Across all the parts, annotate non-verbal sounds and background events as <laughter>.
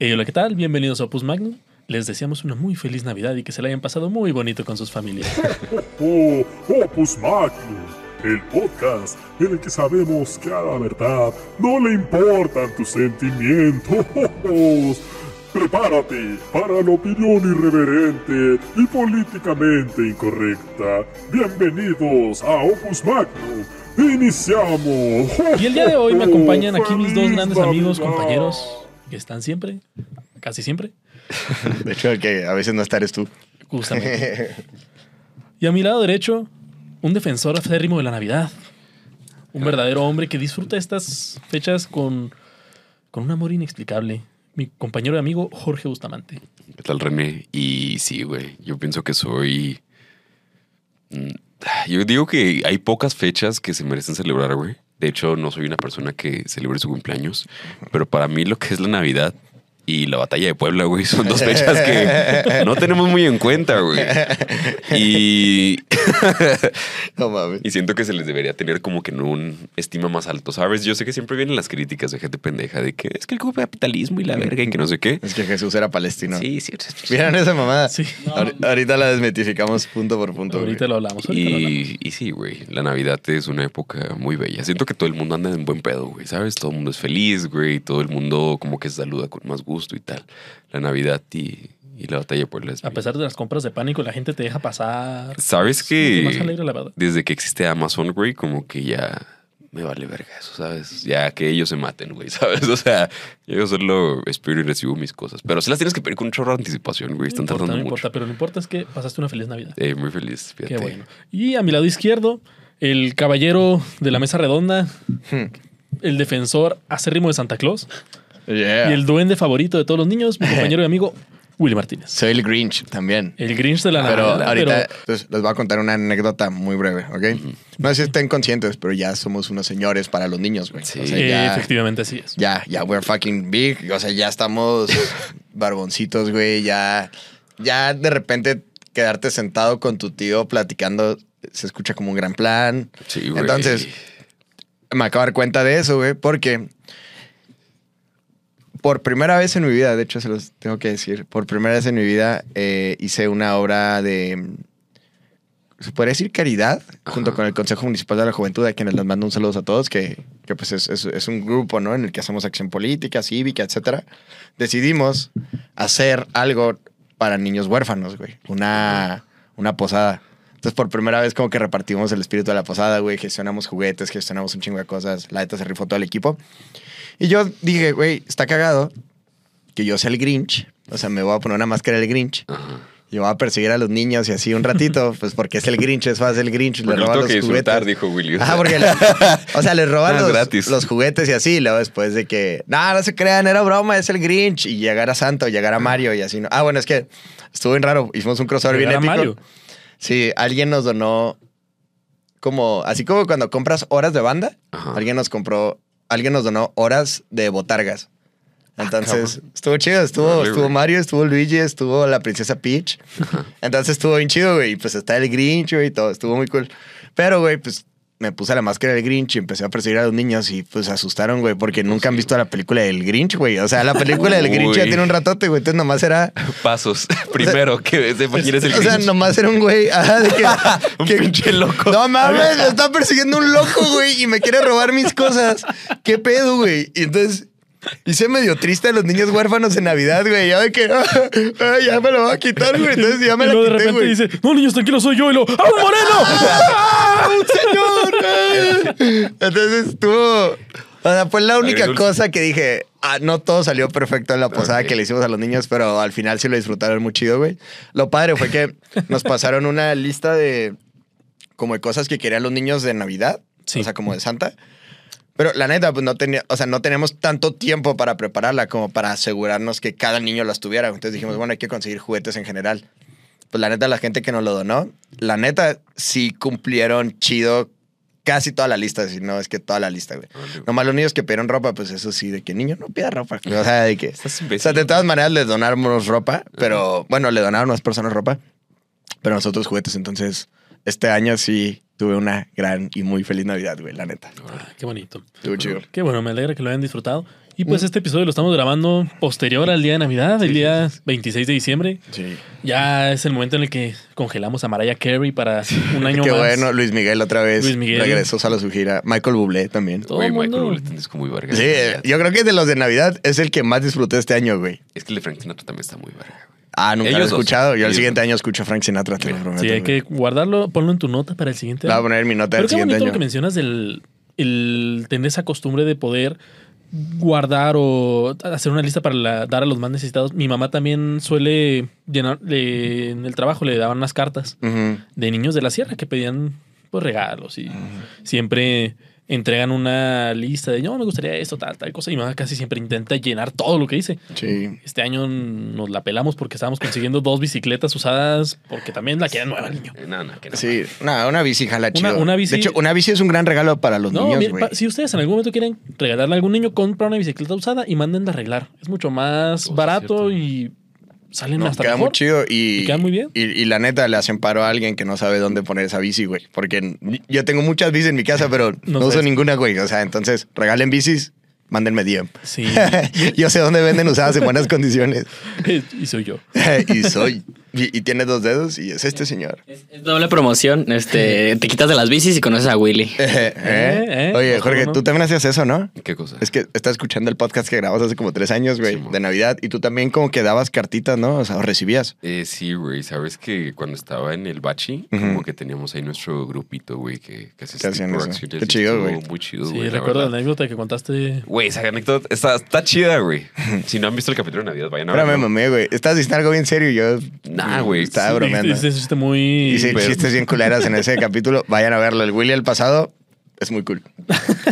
Hey, hola, ¿qué tal? Bienvenidos a Opus Magnum. Les deseamos una muy feliz Navidad y que se la hayan pasado muy bonito con sus familias. <laughs> Oh, Opus Magnum, el podcast en el que sabemos que a la verdad no le importan tus sentimientos. <laughs> Prepárate para la opinión irreverente y políticamente incorrecta. Bienvenidos a Opus Magnum. Iniciamos. Y el día de hoy me <laughs> acompañan aquí mis dos ¡Feliz grandes amigos, compañeros, que están siempre, casi siempre, <laughs> De hecho, el que a veces no estar es tú. justamente. <laughs> Y a mi lado derecho, un defensor aférrimo de la Navidad. Un verdadero hombre que disfruta estas fechas con, con un amor inexplicable. Mi compañero y amigo Jorge Bustamante. ¿Qué tal, René? Y sí, güey, yo pienso que soy... Mm, Yo digo que hay pocas fechas que se merecen celebrar, güey. De hecho, no soy una persona que celebre su cumpleaños, pero para mí lo que es la Navidad y la batalla de Puebla, güey, son dos fechas que <laughs> no tenemos muy en cuenta, güey. Y, No mames. y siento que se les debería tener como que en un estima más alto, ¿sabes? Yo sé que siempre vienen las críticas de gente pendeja de que es que el capitalismo y la verga y que no sé qué. Es que Jesús era palestino. Sí, sí. ¿Vieron esa mamada? Sí. Ahori- Ahorita la desmitificamos punto por punto. Ahorita güey. lo hablamos. ahorita lo hablamos. Y, y sí, güey, la Navidad es una época muy bella. Siento que todo el mundo anda en buen pedo, güey, ¿sabes? Todo el mundo es feliz, güey, todo el mundo como que se saluda con más gusto y tal. La Navidad y, y la batalla por las... A pesar de las compras de pánico, la gente te deja pasar. ¿Sabes que alegre, la verdad. desde que existe Amazon, güey, como que ya me vale verga eso, ¿sabes? Ya que ellos se maten, güey, <laughs> ¿sabes? O sea, yo solo espero y recibo mis cosas. Pero si las tienes que pedir con un chorro de anticipación, güey, están no importa, tardando no mucho. importa, pero lo importante es que pasaste una feliz Navidad. Eh, muy feliz, fíjate. Qué bueno. Y a mi lado izquierdo, el caballero de la mesa redonda, Hmm. el defensor acérrimo de Santa Claus Yeah. y el duende favorito de todos los niños, mi <laughs> compañero y amigo, Willy Martínez. Soy el Grinch también. El Grinch de la Pero ahorita pero- entonces, les voy a contar una anécdota muy breve, ¿ok? No sé si estén conscientes, pero ya somos unos señores para los niños, güey. Sí. O sea, ya, efectivamente así es. ya, ya, we're fucking big. O sea, ya estamos <laughs> barboncitos, güey. Ya, ya de repente quedarte sentado con tu tío platicando se escucha como un gran plan. Sí, güey. Entonces, me acabo de dar cuenta de eso, güey, porque por primera vez en mi vida, de hecho se los tengo que decir, por primera vez en mi vida eh, hice una obra de, se podría decir caridad, junto con el Consejo Municipal de la Juventud, a quienes les mando un saludo a todos, que, que pues es, es- es un grupo, ¿no? En el que hacemos acción política, cívica, etcétera. Decidimos hacer algo para niños huérfanos, güey. Una, una posada. Entonces, por primera vez, como que repartimos el espíritu de la posada, güey. Gestionamos juguetes, gestionamos un chingo de cosas. La neta se rifó todo el equipo. Y yo dije, güey, está cagado que yo sea el Grinch. O sea, me voy a poner una máscara del Grinch. Ajá. Y voy a perseguir a los niños y así un ratito, <laughs> pues porque es el Grinch, es fácil el Grinch, le tengo los que juguetes. dijo Willy. Ajá, porque, le- o sea, les <laughs> roban Ah, los, juguetes y así, y luego después de que, no, no se crean, era broma, es el Grinch, y llegar a Santo, llegar a Mario y así, ¿no? Ah, bueno, es que estuvo bien raro, hicimos un crossover bien épico. Mario. Sí, alguien nos donó como, así como cuando compras horas de banda, Ajá. alguien nos compró, alguien nos donó horas de botargas. Entonces, estuvo chido, estuvo, estuvo. Mario, estuvo Luigi, estuvo la princesa Peach. Entonces estuvo bien chido, güey. Y pues está el Grinch, güey, y todo, estuvo muy cool. Pero, güey, pues me puse la máscara del Grinch y empecé a perseguir a los niños y pues se asustaron, güey, porque nunca han visto la película del Grinch, güey. O sea, la película del Grinch ya tiene un ratote, güey. Entonces nomás era, Pasos. <laughs> Primero, que sepa quién es el o sea, Grinch. nomás era un güey, ajá, de que, <laughs> Un que- pinche loco. No mames, me <laughs> está persiguiendo un loco, güey, y me quiere robar mis cosas. ¿Qué pedo, güey? Y entonces hice medio triste a los niños huérfanos en Navidad, güey. Ya de que <laughs> ah, ya me lo va a quitar, güey. Entonces ya me y la luego de quité, repente güey. dice, no, niños, tranquilos, soy yo. Y lo, ¡ah, un moreno! ¡Ah, un señor! Entonces estuvo. O sea, fue la única Agridulce. cosa que dije. Ah, no todo salió perfecto en la posada que le hicimos a los niños, pero al final sí lo disfrutaron muy chido, güey. Lo padre fue que nos pasaron una lista de como de cosas que querían los niños de Navidad, Sí. o sea, como de Santa. Pero la neta, pues no tenía, o sea, no tenemos tanto tiempo para prepararla como para asegurarnos que cada niño las tuviera. Entonces dijimos, bueno, hay que conseguir juguetes en general. Pues la neta, la gente que nos lo donó, la neta, sí cumplieron chido casi toda la lista, si no es que toda la lista, güey. Nomás los niños que pidieron ropa, pues eso sí, de que niño no pida ropa. O sea, de que. Estás O sea, de todas maneras les donamos ropa, pero bueno, le donaron a más personas ropa, pero nosotros juguetes. Entonces, este año sí, tuve una gran y muy feliz Navidad, güey, la neta. Ah, qué bonito. Estuvo chido. Qué bueno, me alegra que lo hayan disfrutado. Y pues este episodio lo estamos grabando posterior al día de Navidad, el día 26 de diciembre. Sí. Ya es el momento en el que congelamos a Mariah Carey para un año <laughs> Qué más. bueno, Luis Miguel otra vez. Luis Miguel. Regresó a su gira. Michael Bublé también. Todo Güey, el Michael mundo. Bublé es como muy verga. Sí, yo creo que de los de Navidad es el que más disfruté este año, güey. Es que el de Frank Sinatra también está muy verga, güey. Ah, nunca lo he dos. escuchado. Yo el siguiente año escucho a Frank Sinatra, te lo prometo. Sí, hay que guardarlo, ponlo en tu nota para el siguiente Le voy a año. poner mi nota Pero del qué siguiente bonito año. lo que mencionas del el tener esa costumbre de poder guardar o hacer una lista para la- dar a los más necesitados. Mi mamá también suele llenar, le- en el trabajo le daban unas cartas de niños de la sierra que pedían pues regalos y siempre entregan una lista de yo me gustaría esto, tal, tal cosa. Y mi mamá casi siempre intenta llenar todo lo que dice. Sí. Este año nos la pelamos porque estábamos consiguiendo dos bicicletas usadas porque también la quieren nueva el niño. No, no, que no. Sí, una, una bici jala Una- chido. una bici- De hecho, una bici es un gran regalo para los No, niños, pa- si ustedes en algún momento quieren regalarle a algún niño, compra una bicicleta usada y mándenla a arreglar. Es mucho más Oh, sí, barato cierto. y salen No, hasta queda mejor. muy chido y, Y queda muy bien. Y, y la neta le hacen paro a alguien que no sabe dónde poner esa bici, güey. Porque yo tengo muchas bicis en mi casa, pero <laughs> no, No uso ninguna, güey. O sea, entonces regalen bicis, mándenme DM. Sí. <laughs> yo sé dónde venden usadas en buenas condiciones. <laughs> y soy yo. y soy. Y, y tiene dos dedos y es este señor. Es, es doble promoción. Este, te quitas de las bicis y conoces a Willy. <laughs> Eh, eh. eh, Oye, Jorge, tú también hacías eso, ¿no? ¿Qué cosa? Es que estás escuchando el podcast que grabamos hace como tres años, güey, Sí, de Navidad. Y tú también como que dabas cartitas, ¿no? O sea, o recibías. Eh, sí, güey. Sabes que cuando estaba en el bachi, Ujú. como que teníamos ahí nuestro grupito, güey, que, que hacía Que hacían eso. Qué chido, güey. Muy chido, Sí, recuerdo la anécdota que contaste. Güey, esa anécdota está, está chida, güey. si no han visto el capítulo de Navidad, vayan a Ahora me verlo. mamé, güey. Estás diciendo algo bien serio y yo... Nah, güey. Estaba Sí, bromeando. Ese chiste muy. Hice pero- chistes bien culeras en ese <laughs> capítulo. Vayan a verlo. El Willy del pasado es muy cool.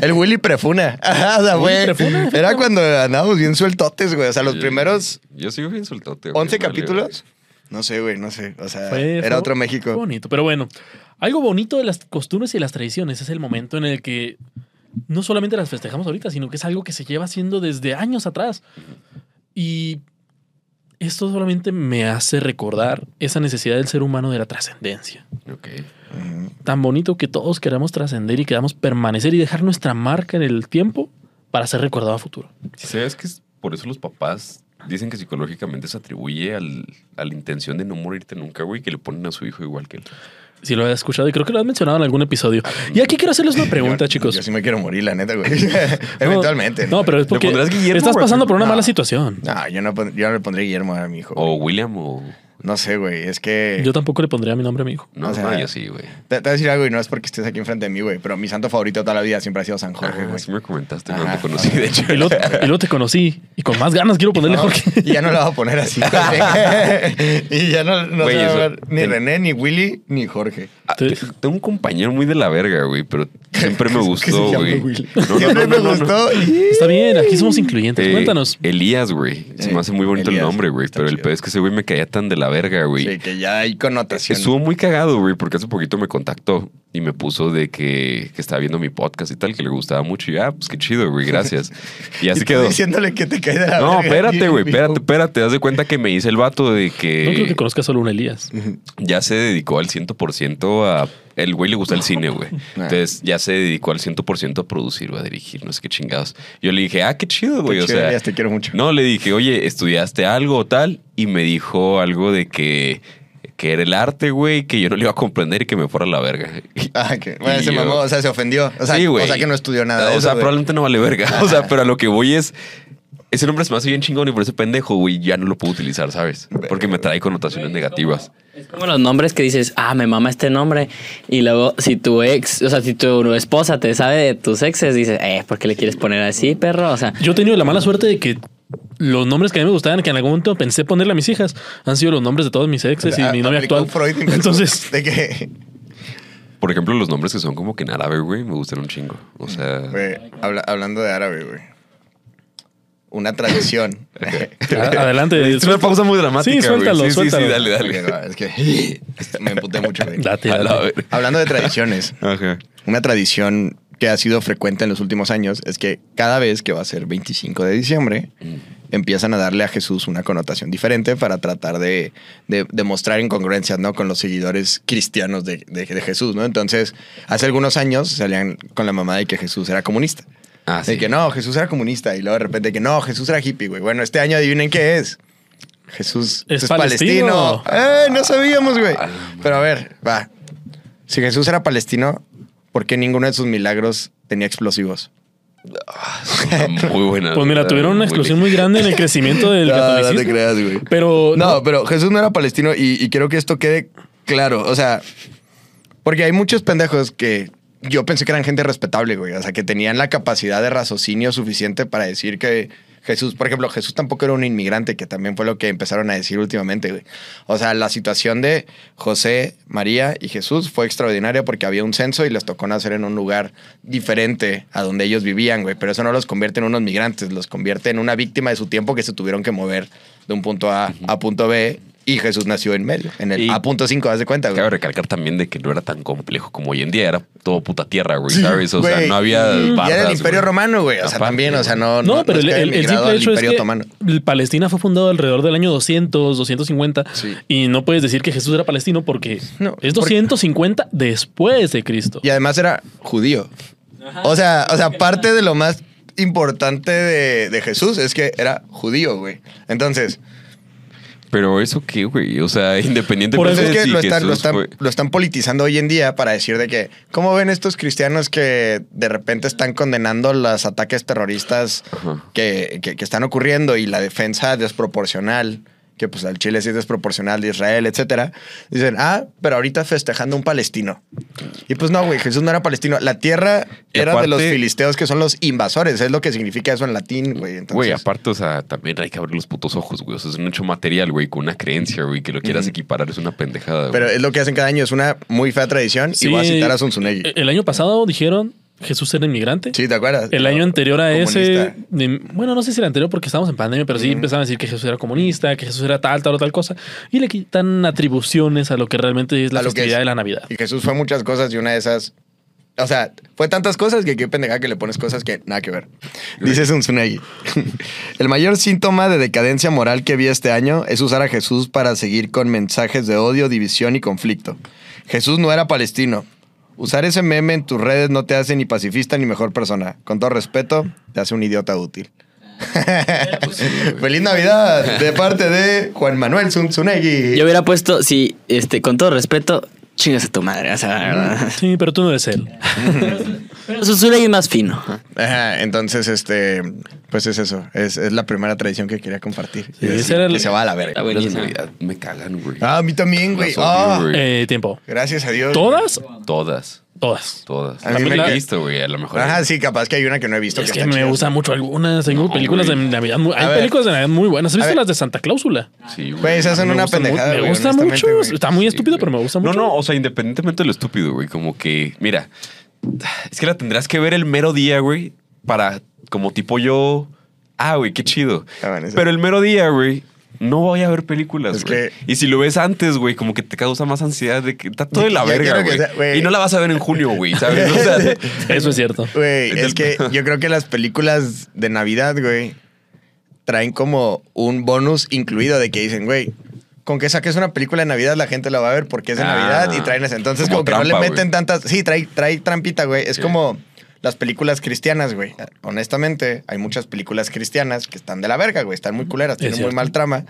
El Willy prefuna. <laughs> Ajá, o sea, güey. Era cuando andábamos bien sueltotes, güey. O sea, los Sí. primeros Yo sigo bien soltote, güey. 11 vale, capítulos. No sé, güey, no sé. O sea, Fue- era fue- otro fue México. bonito. Pero bueno, algo bonito de las costumbres y las tradiciones es el momento en el que no solamente las festejamos ahorita, sino que es algo que se lleva haciendo desde años atrás. Y esto solamente me hace recordar esa necesidad del ser humano de la trascendencia. Ok. Ujú. Tan bonito que todos queramos trascender y queramos permanecer y dejar nuestra marca en el tiempo para ser recordado a futuro. Si sabes que es por eso los papás dicen que psicológicamente se atribuye al- a la intención de no morirte nunca, güey, que le ponen a su hijo igual que él. Si lo has escuchado y creo que lo has mencionado en algún episodio. Y aquí quiero hacerles una pregunta, Yo- chicos. Yo sí me quiero morir, la neta, güey. <laughs> <laughs> Eventualmente. No, pero es porque estás pasando por una No. mala situación. No, yo no, yo no le pondré Guillermo a mi hijo. O William o... No sé, güey. Es que. Yo tampoco le pondría mi nombre a mi hijo. No, O sea, no, yo sí, güey. Te, te voy a decir algo y no es porque estés aquí enfrente de mí, güey. Pero mi santo favorito toda la vida siempre ha sido San Jorge, Ajá, güey. sí me comentaste Ajá, cuando te conocí, de hecho. Y luego, y luego te conocí y con más ganas quiero ponerle No, Jorge. y ya no lo voy a poner así. <laughs> y ya no, no Güey, se va a eso- ver ni ten- René, ni Willy, ni Jorge. Ah, te- Tengo un compañero muy de la verga, güey, pero siempre me <laughs> gustó, güey. Willy. No, no, Siempre no, no, me no, no. gustó. y- Está bien, aquí somos incluyentes. Eh, Cuéntanos. Elías, güey. Se me Eh, hace muy bonito Elías, el nombre, güey. Pero el pedo es que ese güey me caía tan de la verga, güey. Sí, que ya hay connotación. Estuvo muy cagado, güey, porque hace poquito me contactó y me puso de que, que estaba viendo mi podcast y tal, que le gustaba mucho. Y ah, pues qué chido, güey, gracias. Y <laughs> Y así tú quedó. Diciéndole que te cae de la No, verga. espérate, güey, Y- espérate, espérate. Haz de cuenta que me hice el vato de No creo que que conozca solo un Elías. ya se dedicó al 100% a... El güey le gusta el cine, güey. <laughs> Entonces ya se dedicó al 100% a producir o a dirigir, no sé qué chingados. Yo le dije, ah, qué chido, güey. Qué O sea, te quiero mucho. no, le dije, oye, ¿estudiaste algo o tal? Y me dijo algo de que, que era el arte, güey, que yo no le iba a comprender y que me fuera a la verga. <laughs> Ah, que, bueno, Y se yo- mamó, o sea, se ofendió. O sea, sí, güey. o sea que no estudió nada. de O eso, sea, probablemente no vale verga. <laughs> O sea, pero a lo que voy es. Ese nombre se me hace bien chingón y por ese pendejo, güey, ya no lo puedo utilizar, ¿sabes? Porque me trae connotaciones negativas. Es como los nombres que dices, ah, me mama este nombre. Y luego, si tu ex, o sea, si tu esposa te sabe de tus exes, dices, eh, ¿por qué le quieres poner así, perro? O sea, Yo he tenido la mala suerte de que los nombres que a mí me gustaban, que en algún momento pensé ponerle a mis hijas, han sido los nombres de todos mis exes y Ah, mi novia actual. Freud Entonces, De que, Por ejemplo, los nombres que son como que en árabe, güey, me gustan un chingo. O sea. güey, habla- hablando de árabe, güey. Una tradición. <laughs> <laughs> adelante. Es una pausa muy dramática. Sí, suéltalo. Sí, sí, suéltalo. sí, dale, dale. Es que <laughs> me emputé mucho. Date. Hablando de tradiciones, una tradición que ha sido frecuente en los últimos años es que cada vez que va a ser 25 de diciembre, empiezan a darle a Jesús una connotación diferente para tratar de, de, de mostrar incongruencias, ¿no? Con los seguidores cristianos de, de- de Jesús, ¿no? Entonces, hace algunos años salían con la mamá de que Jesús era comunista. Ah, De que no, Jesús era comunista. Y luego de repente que no, Jesús era hippie, güey. Bueno, este año adivinen qué es. Jesús Es es, palestino. palestino. ¡Eh! No sabíamos, güey. Pero a ver, va. Si Jesús era palestino, ¿por qué ninguno de sus milagros tenía explosivos? Muy buena. Pues mira, tuvieron una explosión muy grande en el crecimiento del <laughs> No, no te catolicismo. creas, güey. Pero No, pero Jesús no era palestino y, y quiero que esto quede claro. O sea, porque hay muchos pendejos que yo pensé que eran gente respetable, güey. O sea, que tenían la capacidad de raciocinio suficiente para decir que Jesús, por ejemplo, Jesús tampoco era un inmigrante, que también fue lo que empezaron a decir últimamente, güey. O sea, la situación de José, María y Jesús fue extraordinaria porque había un censo y les tocó nacer en un lugar diferente a donde ellos vivían, güey. Pero eso no los convierte en unos migrantes, los convierte en una víctima de su tiempo que se tuvieron que mover de un punto A a punto B y Jesús nació en medio, en el Y- A punto 5, haz de cuenta, güey. Cabe recalcar también de que no era tan complejo como hoy en día, era todo puta tierra, güey, Sí, ¿sabes? O sea, no había Y era el Imperio güey. Romano, güey. O sea, Aparte, también, o sea, no. No, pero el, el- simple al hecho es Imperio que Otomano. Palestina fue fundado alrededor del año 200, 250 Sí. y no puedes decir que Jesús era palestino porque No, es porque- 250 después de Cristo. Y además era judío. O sea, o sea, parte de lo más importante de, de Jesús es que era judío, güey. Entonces, Pero eso qué, güey, o sea, <laughs> Por independientemente eso es que lo están, lo, están, fue- lo están politizando hoy en día para decir de que, ¿cómo ven estos cristianos que de repente están condenando los ataques terroristas que, que- que están ocurriendo y la defensa desproporcional? Que pues al Chile sí es desproporcional de Israel, etcétera. Dicen, ah, pero ahorita festejando un palestino. Y pues no, güey, Jesús no era palestino. La tierra Y era de los filisteos que son los invasores. Es lo que significa eso en latín, güey. Entonces, Güey, aparte, o sea, también hay que abrir los putos ojos, güey. O sea, es un hecho material, güey, con una creencia, güey, que lo quieras equiparar es una pendejada, Pero güey. es lo que hacen cada año. Es una muy fea tradición. Sí, y voy a citar a Zunzunegui. El año pasado dijeron Jesús era inmigrante. Sí, ¿te acuerdas? El año anterior a Comunista. ese, de- bueno, no sé si el anterior porque estábamos en pandemia, pero sí empezaban a decir que Jesús era comunista, que Jesús era tal, tal o tal cosa, y le quitan atribuciones a lo que realmente es la festividad es. de la Navidad. Y Jesús fue muchas cosas y una de esas. O sea, fue tantas cosas que qué pendeja que le pones cosas que nada que ver. Dice Zunzunegui. <laughs> El mayor síntoma de decadencia moral que vi este año es usar a Jesús para seguir con mensajes de odio, división y conflicto. Jesús no era palestino. Usar ese meme en tus redes no te hace ni pacifista ni mejor persona. Con todo respeto, te hace un idiota útil. <laughs> Feliz Navidad de parte de Juan Manuel Zunzunegui. Yo hubiera puesto, sí, este, con todo respeto, chingas a tu madre. O sea, la verdad. Sí, pero tú no eres él. Pero Susura es más fino. Ajá, entonces, este, pues es eso. Es, es la primera tradición que quería compartir. Sí, el- se va a la verga. Navidad me cagan, güey. Ah, a mí también, güey. Güey. Eh, tiempo. gracias a Dios. ¿Todas? Todas, Todas. todas. A mí me me he visto, güey, a lo mejor. Ajá, sí, capaz que hay una que no he visto. Es que me gustan mucho algunas. Tengo No, películas güey. de Navidad muy. Hay ver. películas de Navidad muy buenas. ¿Has visto las de Santa Cláusula? Sí, güey. Se hacen Me una gusta pendejada, Me güey, gusta mucho. güey. Está muy Sí, estúpido, pero me gusta No, mucho. no, o sea, independientemente de lo estúpido, güey, como que, mira, es que la tendrás que ver el mero día, güey, para, como tipo yo, ah, güey, qué chido. Ah, Pero el mero día, güey, no voy a ver películas, güey. que- Y si lo ves antes, güey, como que te causa más ansiedad de que está todo de la verga, güey. Y no la vas a ver en junio, güey, ¿sabes? O sea, <laughs> Eso es cierto. Güey, Es que <laughs> yo creo que las películas de Navidad, güey, traen como un bonus incluido de que dicen, güey, con que saques una película de Navidad la gente la va a ver porque es de Ah, Navidad y traen ese. Entonces como como, que no le meten tantas... Sí, trae, trae trampita, güey. Es como las películas cristianas, güey. Honestamente, hay muchas películas cristianas que están de la verga, güey. Están muy culeras, tienen muy mal trama.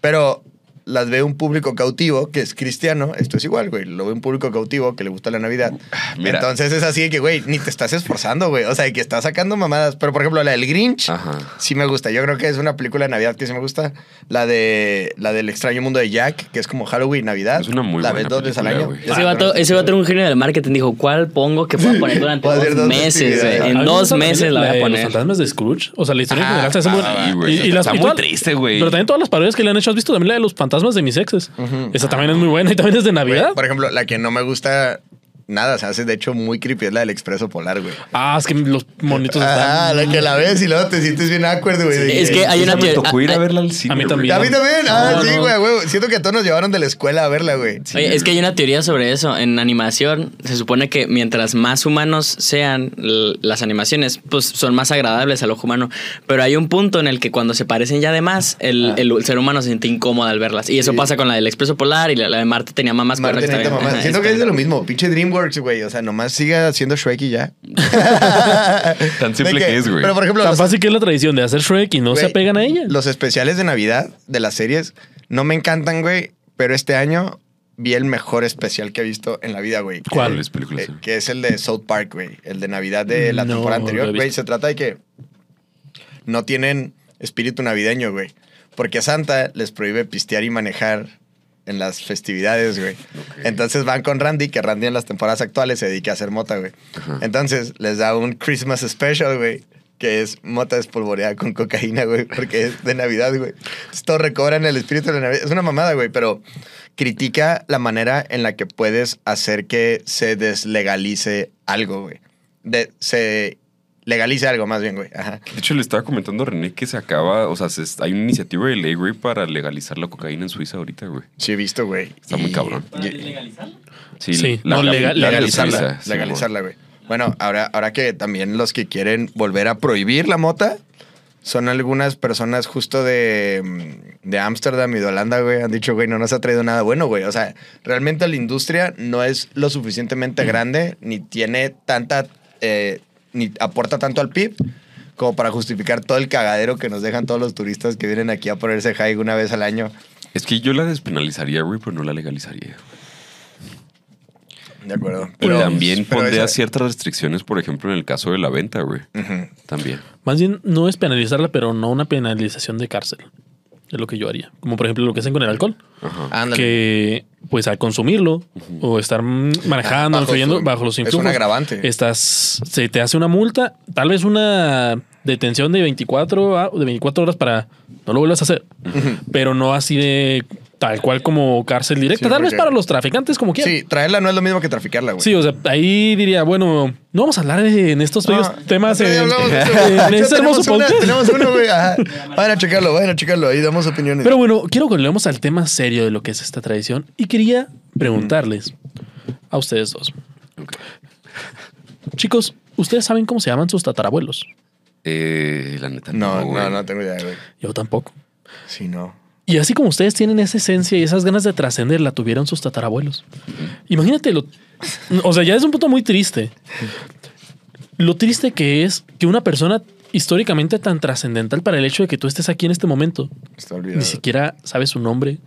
Pero las ve un público cautivo que es cristiano. Esto es igual, güey. Lo ve un público cautivo que le gusta la Navidad. Mira. Entonces es así de que, güey, ni te estás esforzando, güey. O sea, de que estás sacando mamadas. Pero, por ejemplo, la del Grinch Ajá. sí me gusta. Yo creo que es una película de Navidad que sí me gusta. La de la del extraño mundo de Jack, que es como Halloween, Navidad. Es una muy La buena ves dos veces al año. güey. Ah, Ese vato, ese vato era un genio del marketing. Dijo, ¿cuál pongo que pueda poner durante dos dos meses? güey? En dos meses la voy a Los poner. fantasmas de Scrooge. O sea, la historia en Ah, general se hace muy güey. y- y las- Está y muy todas- triste, güey. Pero también todas las parodias que le han hecho. ¿Has visto también la de los fantasmas de mis exes? Esa también es muy buena y también es de Navidad. por ejemplo, la que no me gusta nada, se hace de hecho muy creepy. Es la del expreso polar, güey. Ah, es que los monitos Ah, están. la que la ves y luego te sientes bien awkward, güey. Es que hay una me teoría. tocó ir a ah, verla al cine. a mí güey. también. A mí también. Ah, No, sí, no. güey, güey. Siento que a todos nos llevaron de la escuela a verla, güey. Oye, es que hay una teoría sobre eso. En animación, se supone que mientras más humanos sean las animaciones, pues son más agradables al ojo humano. Pero hay un punto en el que cuando se parecen ya de más, el, el ser humano se siente incómodo al verlas. Y eso Ah. Sí. pasa con la del Expreso Polar y la, la de Marte tenía mamás Marte que Siento que es de lo mismo. Pinche DreamWorks, güey. O sea, nomás siga haciendo Shrek y ya. <laughs> Tan simple que es, güey. Pero, por ejemplo, Tan los- fácil que es la tradición de hacer Shrek y no se apegan a ella. Los especiales de Navidad de las series no me encantan, güey. Pero este año vi el mejor especial que he visto en la vida, güey. ¿Cuál? Que- ¿Cuáles películas? eh, que es el de South Park, güey. El de Navidad de la No, temporada anterior, güey. Se trata de que no tienen espíritu navideño, güey. Porque Santa les prohíbe pistear y manejar en las festividades, güey. <laughs> Entonces van con Randy, que Randy en las temporadas actuales se dedica a hacer mota, güey. Entonces les da un Christmas special, güey. Que es mota espolvoreada con cocaína, güey. Porque es de Navidad, güey. Entonces todos recobran el espíritu de la Navidad. Es una mamada, güey. Pero critica la manera en la que puedes hacer que se deslegalice algo, güey. De, se legalice algo, más bien, güey. Ajá. De hecho, le estaba comentando a René que se acaba, o sea, se- hay una iniciativa de ley, güey, para legalizar la cocaína en Suiza ahorita, güey. Sí, he visto, güey. Está muy cabrón. y- Sí, no, legal- la legalizarla. Suiza, sí, legalizarla, güey. Bueno, ahora, ahora que también los que quieren volver a prohibir la mota son algunas personas justo de mm, de Ámsterdam y de Holanda, güey. Han dicho, güey, no nos ha traído nada bueno, güey. O sea, realmente la industria no es lo suficientemente grande ni tiene tanta, eh, ni aporta tanto al PIB como para justificar todo el cagadero que nos dejan todos los turistas que vienen aquí a ponerse high una vez al año. Es que yo la despenalizaría, güey, pero no la legalizaría. De acuerdo. Pero también pero pondría esa- ciertas restricciones, por ejemplo, en el caso de la venta, güey. También. Más bien, no es penalizarla, pero no una penalización de cárcel. Es lo que yo haría. Como por ejemplo lo que hacen con el alcohol. Ajá. Ándale. Que pues al consumirlo o estar manejando, Ah, bajo influyendo su- bajo los es un influjos. agravante. Estás, se te hace una multa, tal vez una detención de 24, a- de 24 horas para no lo vuelvas a hacer. Pero no así de tal cual como cárcel directa. Sí, tal vez porque- para los traficantes como quieran. Sí, traerla no es lo mismo que traficarla, güey. Sí, o sea, ahí diría, bueno, no vamos a hablar de, en estos bellos Ah, temas sí, en, hablamos de <laughs> eso. en De hecho, este hermoso tenemos una- podcast. Tenemos uno, güey. ajá. Vayan a checarlo, vayan a checarlo. Ahí damos opiniones. Pero bueno, quiero que volvamos al tema serio de lo que es esta tradición y quería preguntarles a ustedes dos. Chicos, ¿ustedes saben cómo se llaman sus tatarabuelos? Eh, la neta, no, no, güey. no, no tengo idea, güey. Yo tampoco. Sí, no. Y así como ustedes tienen esa esencia y esas ganas de trascender, la tuvieron sus tatarabuelos. Imagínate lo. O sea, ya es un punto muy triste. Lo triste que es que una persona históricamente tan trascendental para el hecho de que tú estés aquí en este momento, ni siquiera sabes su nombre.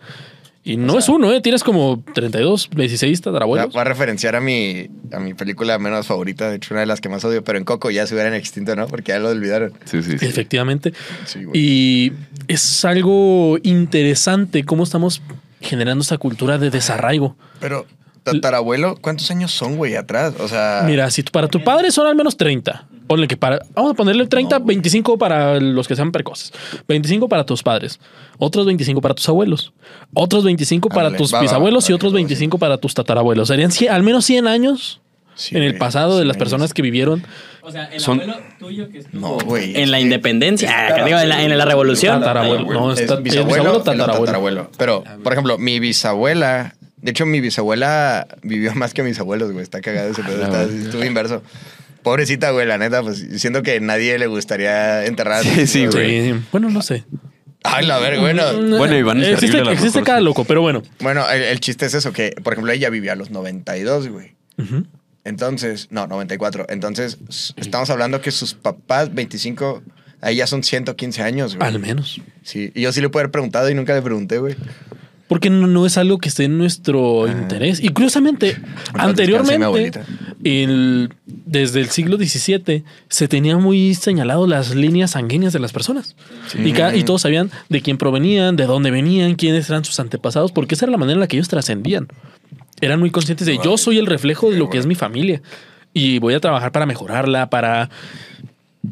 Y no es uno, ¿eh? Tienes como 32, 16 Voy a, tatarabuelos. voy a referenciar a mi, a mi película menos favorita, de hecho, una de las que más odio, pero en Coco ya se hubieran extinto, ¿no? Porque ya lo olvidaron. Sí, sí, sí. Efectivamente. Sí, güey. Y es algo interesante cómo estamos generando esta cultura de desarraigo. Pero, tatarabuelo, ¿cuántos años son, güey, atrás? O sea. Mira, si tu- para tu padre son al menos 30. Ponle que para. Vamos a ponerle 30, 25 para los que sean precoces. 25 para tus padres. Otros 25 para tus abuelos. Otros 25 para Ándale, tus va, va, bisabuelos va, y otros va, 25 para tus tatarabuelos. Serían cien- al menos 100 años sí, en el pasado de cien las personas que vivieron. O sea, el Son- abuelo tuyo que estuvo No, güey. en la independencia, es ah, digo, en, la, en la revolución. Tatarabuelo. No, Es es bisabuelo, tatarabuelo. tatarabuelo. Pero, por ejemplo, mi bisabuela. De hecho, mi bisabuela vivió <laughs> más que mis abuelos, güey. Está cagado ese pedo. está- Estuvo inverso. Pobrecita, güey, la neta, pues siento que nadie le gustaría enterrar. Sí, sí, güey. Sí. Bueno, no sé. Ay, la verga, bueno. Bueno, Iván es existe, terrible cada loco, pero bueno. Bueno, el, el chiste es eso, que, por ejemplo, ella vivió a los 92, güey. Ujú. Entonces, no, 94. Entonces, estamos hablando que sus papás, 25, ahí ya son 115 años, güey. Al menos. Sí, y yo sí le puedo haber preguntado y nunca le pregunté, güey. Porque no, no es algo que esté en nuestro interés. Y curiosamente, anteriormente, el- desde el siglo XVII, se tenían muy señalado las líneas sanguíneas de las personas. Y, y todos sabían de quién provenían, de dónde venían, quiénes eran sus antepasados, porque esa era la manera en la que ellos trascendían. Eran muy conscientes de yo soy el reflejo de lo que es mi familia. Y voy a trabajar para mejorarla, para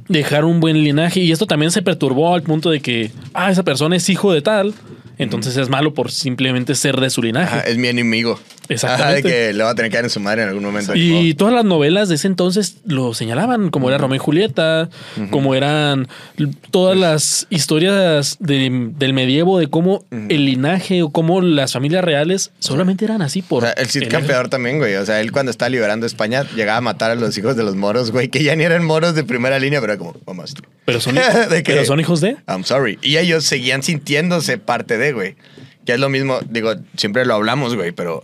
dejar un buen linaje. Y esto también se perturbó al punto de que, ah, esa persona es hijo de tal, entonces es malo por simplemente ser de su linaje. Es mi enemigo. Ajá, Exactamente. de que le va a tener que dar en su madre en algún momento. Y todas las novelas de ese entonces lo señalaban, como era Romeo y Julieta, como eran todas las historias de- del medievo, de cómo el linaje o cómo las familias reales solamente eran así O por... sea, el Cid el- Campeador también, güey. O sea, él cuando estaba liberando España llegaba a matar a los hijos de los moros, güey, que ya ni eran moros de primera línea, pero era como, vamos. Pero son, <laughs> De que- pero son hijos de... I'm sorry. Y ellos seguían sintiéndose parte de, güey. Que es lo mismo, digo, siempre lo hablamos, güey, pero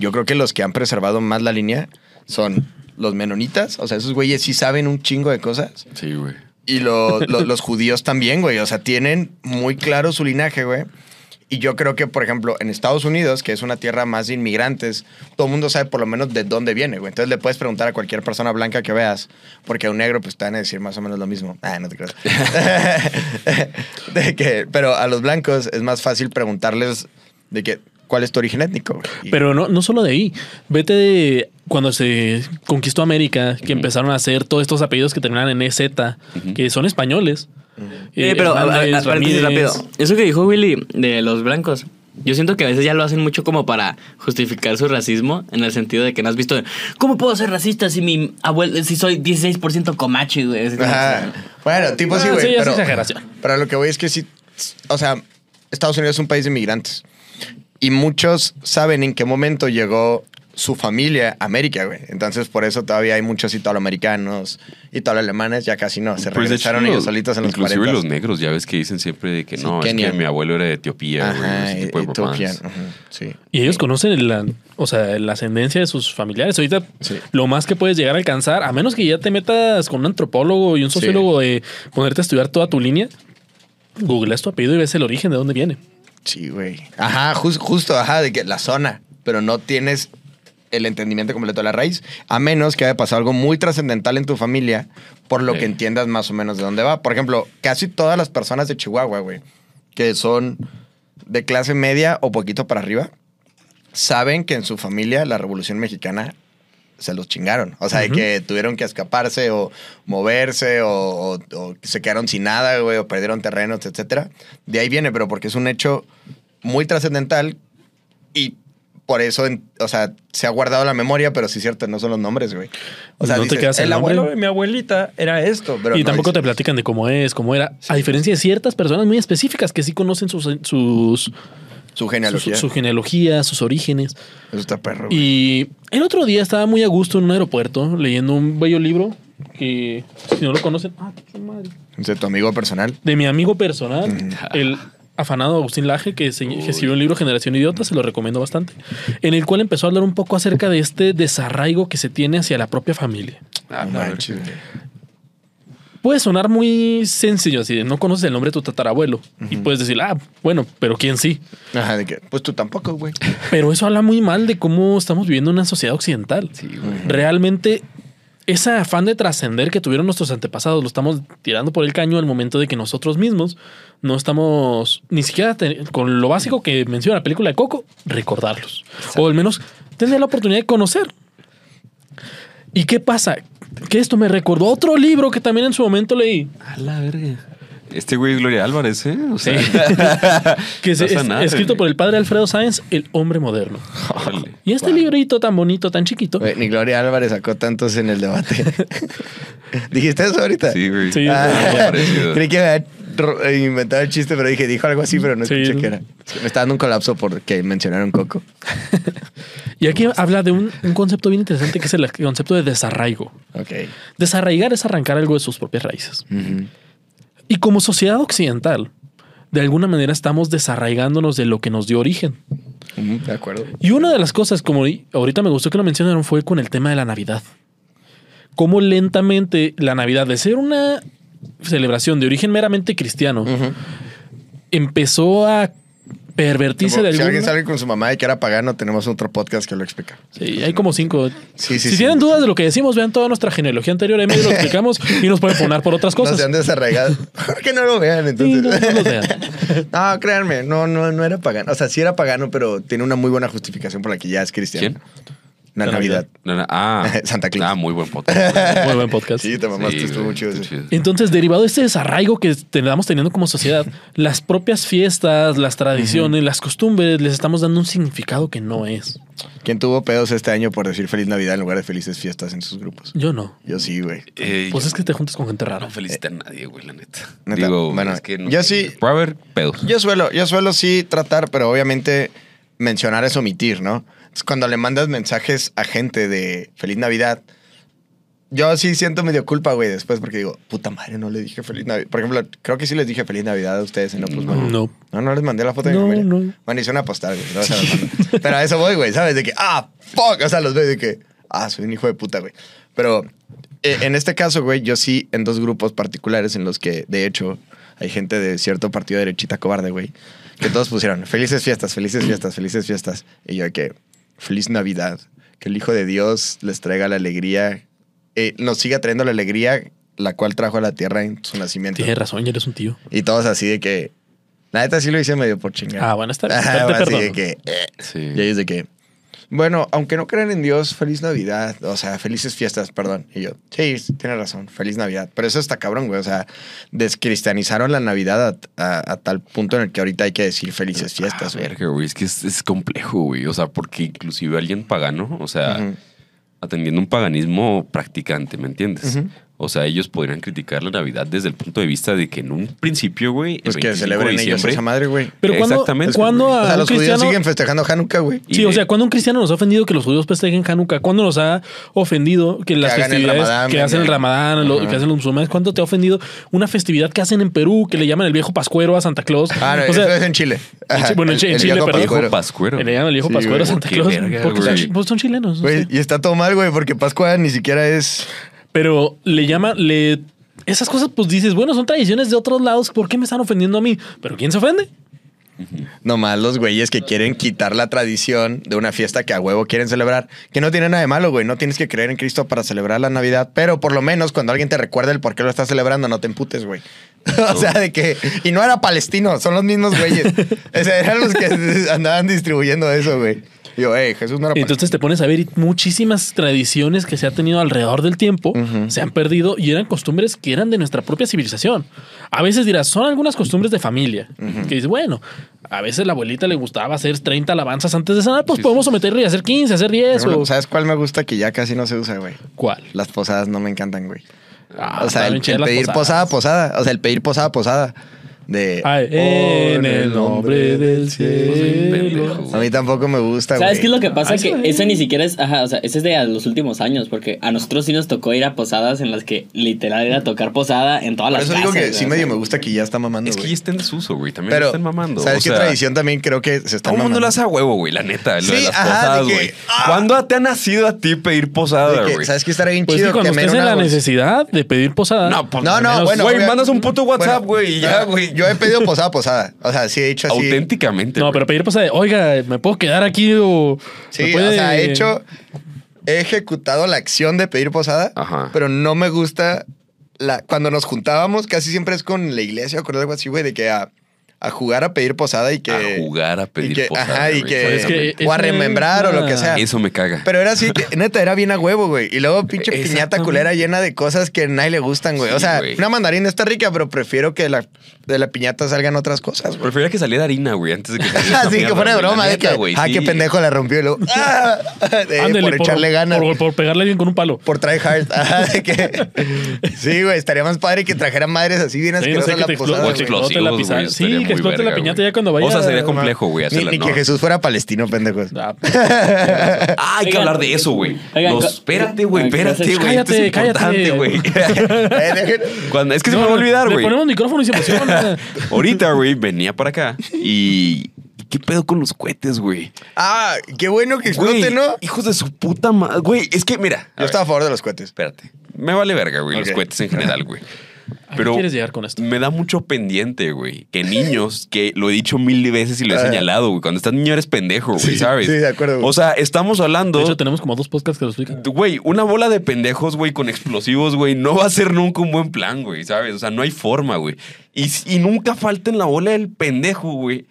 yo creo que los que han preservado más la línea son los menonitas. O sea, esos güeyes sí saben un chingo de cosas. Sí, güey. Y lo- lo- <laughs> los judíos también, güey. O sea, tienen muy claro su linaje, güey. Y yo creo que, por ejemplo, en Estados Unidos, que es una tierra más de inmigrantes, todo el mundo sabe por lo menos de dónde viene, güey. Entonces le puedes preguntar a cualquier persona blanca que veas, porque a un negro, pues te van a decir más o menos lo mismo. Ah, no te creas. <laughs> <laughs> de que, pero a los blancos es más fácil preguntarles de que, ¿cuál es tu origen étnico? Y- Pero no, no solo de ahí. Vete de cuando se conquistó América, que empezaron a hacer todos estos apellidos que terminan en EZ, que son españoles. Eh, pero a- a- Hernández, a- paréntesis Ramírez. rápido. Eso que dijo Willy de los blancos. Yo siento que a veces ya lo hacen mucho como para justificar su racismo, en el sentido de que no has visto, ¿cómo puedo ser racista si mi abuelo, si soy 16% comachi, güey? Así. Bueno, tipo sí, Ah, güey. sí, es pero, exageración. Pero lo que voy es que sí, o sea, Estados Unidos es un país de inmigrantes. Y muchos saben en qué momento llegó su familia a América, güey. Entonces, por eso todavía hay muchos italoamericanos, italoalemanes, ya casi no. Se Pues, regresaron hecho, ellos solitos en los Inclusive 40. los negros, ya ves que dicen siempre de que Sí, no, Kenia. es que mi abuelo era de Etiopía, güey. Ajá, ese tipo de sí. Y ellos conocen la, o sea, la ascendencia de sus familiares. Ahorita Sí. lo más que puedes llegar a alcanzar, a menos que ya te metas con un antropólogo y un sociólogo de ponerte a estudiar toda tu línea, googleas tu apellido y ves el origen de dónde viene. Sí, güey. Ajá, jus- justo, ajá, de que la zona, pero no tienes el entendimiento completo de la raíz, a menos que haya pasado algo muy trascendental en tu familia, por lo Sí. que entiendas más o menos de dónde va. Por ejemplo, casi todas las personas de Chihuahua, güey, que son de clase media o poquito para arriba, saben que en su familia la Revolución Mexicana se los chingaron. O sea, de que tuvieron que escaparse o moverse o, o- o se quedaron sin nada, güey, o perdieron terrenos, etcétera. De ahí viene, pero porque es un hecho muy trascendental y por eso, o sea, se ha guardado la memoria, pero sí es cierto, no son los nombres, güey. O sea, No te quedas el el nombre". abuelo de mi abuelita era esto, pero y no tampoco te platican de cómo es, cómo era. A diferencia de ciertas personas muy específicas que sí conocen sus, sus, su genealogía. su genealogía, sus orígenes. Eso está perro. güey. Y el otro día estaba muy a gusto en un aeropuerto leyendo un bello libro que, si no lo conocen, ah, qué madre. De tu amigo personal. de mi amigo personal, el afanado Agustín Laje, que, se- que escribió un libro Generación Idiota, se lo recomiendo bastante, en el cual empezó a hablar un poco acerca de este desarraigo que se tiene hacia la propia familia. Ah, No manches. Puede sonar muy sencillo, así de no conoces el nombre de tu tatarabuelo y puedes decir, ah, bueno, pero quién sí. Ajá, de que, pues tú tampoco, güey. Pero eso habla muy mal de cómo estamos viviendo en una sociedad occidental. Sí, güey. Realmente, ese afán de trascender que tuvieron nuestros antepasados lo estamos tirando por el caño al momento de que nosotros mismos no estamos ni siquiera con lo básico que menciona la película de Coco, recordarlos. O al menos tener la oportunidad de conocer. ¿Y qué pasa? Que esto me recordó otro libro que también en su momento leí. A la verga. Este güey es Gloria Álvarez, ¿eh? O sea, <laughs> que es, No pasa es- nada, escrito güey. por el padre Alfredo Sáenz, El hombre moderno. órale. Y este librito tan bonito, tan chiquito. Güey, Ni Gloria Álvarez sacó tantos en el debate. <laughs> ¿Dijiste eso ahorita? Sí, güey. Sí. Ah, Algo parecido. <laughs> creí que eh, inventado el chiste, pero dije, dijo algo así, pero no Sí. escuché qué era. Me está dando un colapso porque mencionaron Coco. Y aquí habla de un, un concepto bien interesante que es el concepto de desarraigo. Ok. Desarraigar es arrancar algo de sus propias raíces. Y como sociedad occidental, de alguna manera estamos desarraigándonos de lo que nos dio origen. De acuerdo. Y una de las cosas, como ahorita me gustó que lo mencionaron, fue con el tema de la Navidad. Cómo lentamente la Navidad, de ser una celebración de origen meramente cristiano, empezó a pervertirse Como de si alguien sale con su mamá y que era pagano, tenemos otro podcast que lo explica. Sí, hay como cinco. Sí, sí, si sí. tienen dudas de lo que decimos, vean toda nuestra genealogía anterior, ahí medio lo <laughs> explicamos y nos pueden poner por otras No cosas. se han desarraigado. <laughs> <laughs> que no lo vean, entonces. no, no los vean. No, créanme, no, no, no era pagano. O sea, sí era pagano, pero tiene una muy buena justificación por la que ya es cristiano. ¿Quién? La Navidad. Ah, <laughs> Santa Claus. Ah, muy buen podcast. <laughs> Muy buen podcast. Sí, te mamaste, Sí, estuvo muy chido. Entonces, derivado de este desarraigo que estamos teniendo como sociedad, <laughs> las propias fiestas, las tradiciones, las costumbres, les estamos dando un significado que no es. ¿Quién tuvo pedos este año por decir feliz Navidad en lugar de felices fiestas en sus grupos? Yo no. Yo sí, güey. Eh, Pues yo es que te juntas con gente rara. no felicité a nadie, güey, la neta. Neta, Digo, bueno, es que no yo sí- Puede haber pedos. Yo suelo, yo suelo sí tratar, pero obviamente mencionar es omitir, ¿no? Entonces, cuando le mandas mensajes a gente de feliz Navidad, yo sí siento medio culpa, güey, después, porque digo, puta madre, no le dije feliz Navidad. Por ejemplo, creo que sí les dije feliz Navidad a ustedes en Opus Magnum. No. No, no les mandé la foto de No, mi familia. no. Bueno, hice una postal, güey. no <laughs> mando. Pero a eso voy, güey, ¿sabes? De que, ah, fuck. O sea, los veo de que, ah, soy un hijo de puta, güey. Pero eh, en este caso, güey, yo sí en dos grupos particulares en los que, de hecho, hay gente de cierto partido derechita cobarde, güey, que todos pusieron felices fiestas, felices fiestas, felices fiestas. Y yo de que, feliz Navidad. Que el Hijo de Dios les traiga la alegría, eh, nos siga trayendo la alegría, la cual trajo a la tierra en su nacimiento. Tienes razón, ya eres un tío. Y todos así de que, la neta sí lo hice medio por chingar. Ah, bueno, está bien. <laughs> Así de que, eh. Sí. Y ellos de que, bueno, aunque no crean en Dios, feliz Navidad. O sea, felices fiestas, perdón. Y yo, sí, tienes razón, feliz Navidad. Pero eso está cabrón, güey. O sea, descristianizaron la Navidad a, a- a tal punto en el que ahorita hay que decir felices fiestas, Ah, güey. verga, güey. Es que es, es complejo, güey. O sea, porque inclusive alguien pagano, o sea, atendiendo un paganismo practicante, ¿me entiendes? O sea, ellos podrían criticar la Navidad desde el punto de vista de que en un principio, güey, el Pues que 25 de celebren ellos diciembre- esa madre, güey. Pero cuando, Exactamente, cuando a O sea, los judíos siguen festejando Hanukkah, güey. Sí, o sea, cuando un cristiano nos ha ofendido que los judíos festejen Hanukkah, cuando nos ha ofendido que las el festividades Ramadán, que hacen el. Ramadán, lo- que hacen los musulmanes, ¿cuándo te ha ofendido una festividad que hacen en Perú que le llaman el viejo pascuero a Santa Claus? Ah, no, o sea, eso es en Chile. en Chi- bueno, en El- en el Chile, viejo perdón. pascuero. Viejo pascuero. le llaman el viejo Sí, pascuero a. Santa Claus verga, porque son, pues son chilenos. no Güey, y está todo mal, güey, porque Pascua ni siquiera es... Pero le llama, le esas cosas, pues dices, bueno, son tradiciones de otros lados, ¿por qué me están ofendiendo a mí? Pero ¿quién se ofende? Nomás los güeyes que quieren quitar la tradición de una fiesta que a huevo quieren celebrar. Que no tiene nada de malo, güey. No tienes que creer en Cristo para celebrar la Navidad. Pero por lo menos cuando alguien te recuerda el por qué lo estás celebrando, no te emputes, güey. <laughs> o sea, de que... Y no era palestino, son los mismos güeyes. o sea, eran los que <laughs> andaban distribuyendo eso, güey. Y yo, hey, Jesús no era entonces te pones a ver y muchísimas tradiciones que se ha tenido alrededor del tiempo se han perdido y eran costumbres que eran de nuestra propia civilización. A veces dirás, son algunas costumbres de familia. Que dices, bueno, a veces la abuelita le gustaba hacer 30 alabanzas antes de cenar, pues Sí, podemos someterle y hacer 15, hacer 10 o... ¿Sabes cuál me gusta que ya casi no se usa, güey? ¿Cuál? Las posadas no me encantan, güey. Ah, o sea, el, pedir posadas. posada, posada. O sea, el pedir posada, posada. De... Ay, en el nombre del cielo. A mí tampoco me gusta, güey. ¿Sabes qué es lo que pasa? Que sí. eso ni siquiera es, ajá, o sea, ese es de los últimos años, porque a nosotros sí nos tocó ir a posadas en las que literal era tocar posada en todas Por las eso digo casas, que sí medio me gusta que ya está mamando, Es que güey. ya está en desuso, güey. También Pero, están mamando. ¿sabes o qué sea, tradición también creo que se está Todo el mundo lo hace a huevo, güey, la neta. Lo Sí, de las ajá, de posadas, que, güey. ah. ¿Cuándo te ha nacido a ti pedir posada, que, güey? ¿Sabes qué estaría bien Pues chido? que cuando me estés en la necesidad de pedir posada. No, pues, No, bueno. Güey, mandas un puto WhatsApp, güey, y ya, güey. Yo he pedido posada, posada. O sea, sí he dicho así. Auténticamente. No, pero pedir posada de, oiga, ¿me puedo quedar aquí o...? Sí, ¿me puede- o sea, he hecho... He ejecutado la acción de pedir posada, Ajá. pero no me gusta... La, cuando nos juntábamos, casi siempre es con la iglesia o con algo así, güey, de que a, a jugar a pedir posada y que... A jugar a pedir y que, posada. Ajá, y que... Es que o a remembrar o lo que sea. Eso me caga. Pero era así, que, <laughs> neta, era bien a huevo, güey. Y luego pinche piñata culera llena de cosas que a nadie le gustan, güey. o sea, güey. una mandarina está rica, pero prefiero que de la, de la piñata salgan otras cosas, güey. Prefería que saliera harina, güey, antes de que <laughs> saliera Así que fuera broma, de que, güey, ah, sí. qué pendejo la rompió y luego, <laughs> ah, de- por echarle ganas. Por, por pegarle bien con un palo. Por try hard. Ajá, de que, sí, güey, estaría más padre que trajeran madres así bien Sí, no sé, asquerosas que la posada. Que explote la piñata güey. ya cuando vaya. O sea, sería complejo, güey, Ni, hacerla, ni no. que Jesús fuera palestino, pendejos. Ah, <laughs> Ah, hay que hablar de eso, güey. oigan, espérate, güey, espérate, güey. Esto cállate, es importante, cállate. güey. <laughs> Cuando- Es que se me va a olvidar, Le güey. ponemos micrófono y se emociona. <laughs> Ahorita, güey, venía para acá y... ¿Qué pedo con los cohetes, güey? Ah, qué bueno que Güey, explote, ¿no? hijos de su puta madre. Güey, es que, mira. Yo estaba a favor de los cohetes. Espérate. Me vale verga, güey, los cohetes en general, güey. ¿A qué Pero quieres llegar con esto? me da mucho pendiente, güey. Que niños, <laughs> que lo he dicho mil veces y lo he Ah. señalado, güey. Cuando estás niño eres pendejo, güey, Sí, ¿sabes? sí, de acuerdo, güey. O sea, estamos hablando. De hecho, tenemos como dos podcasts que lo explican. Güey, una bola de pendejos, güey, con explosivos, güey, no va a ser nunca un buen plan, güey, ¿sabes? O sea, no hay forma, güey. Y, y nunca falta en la bola del pendejo, güey,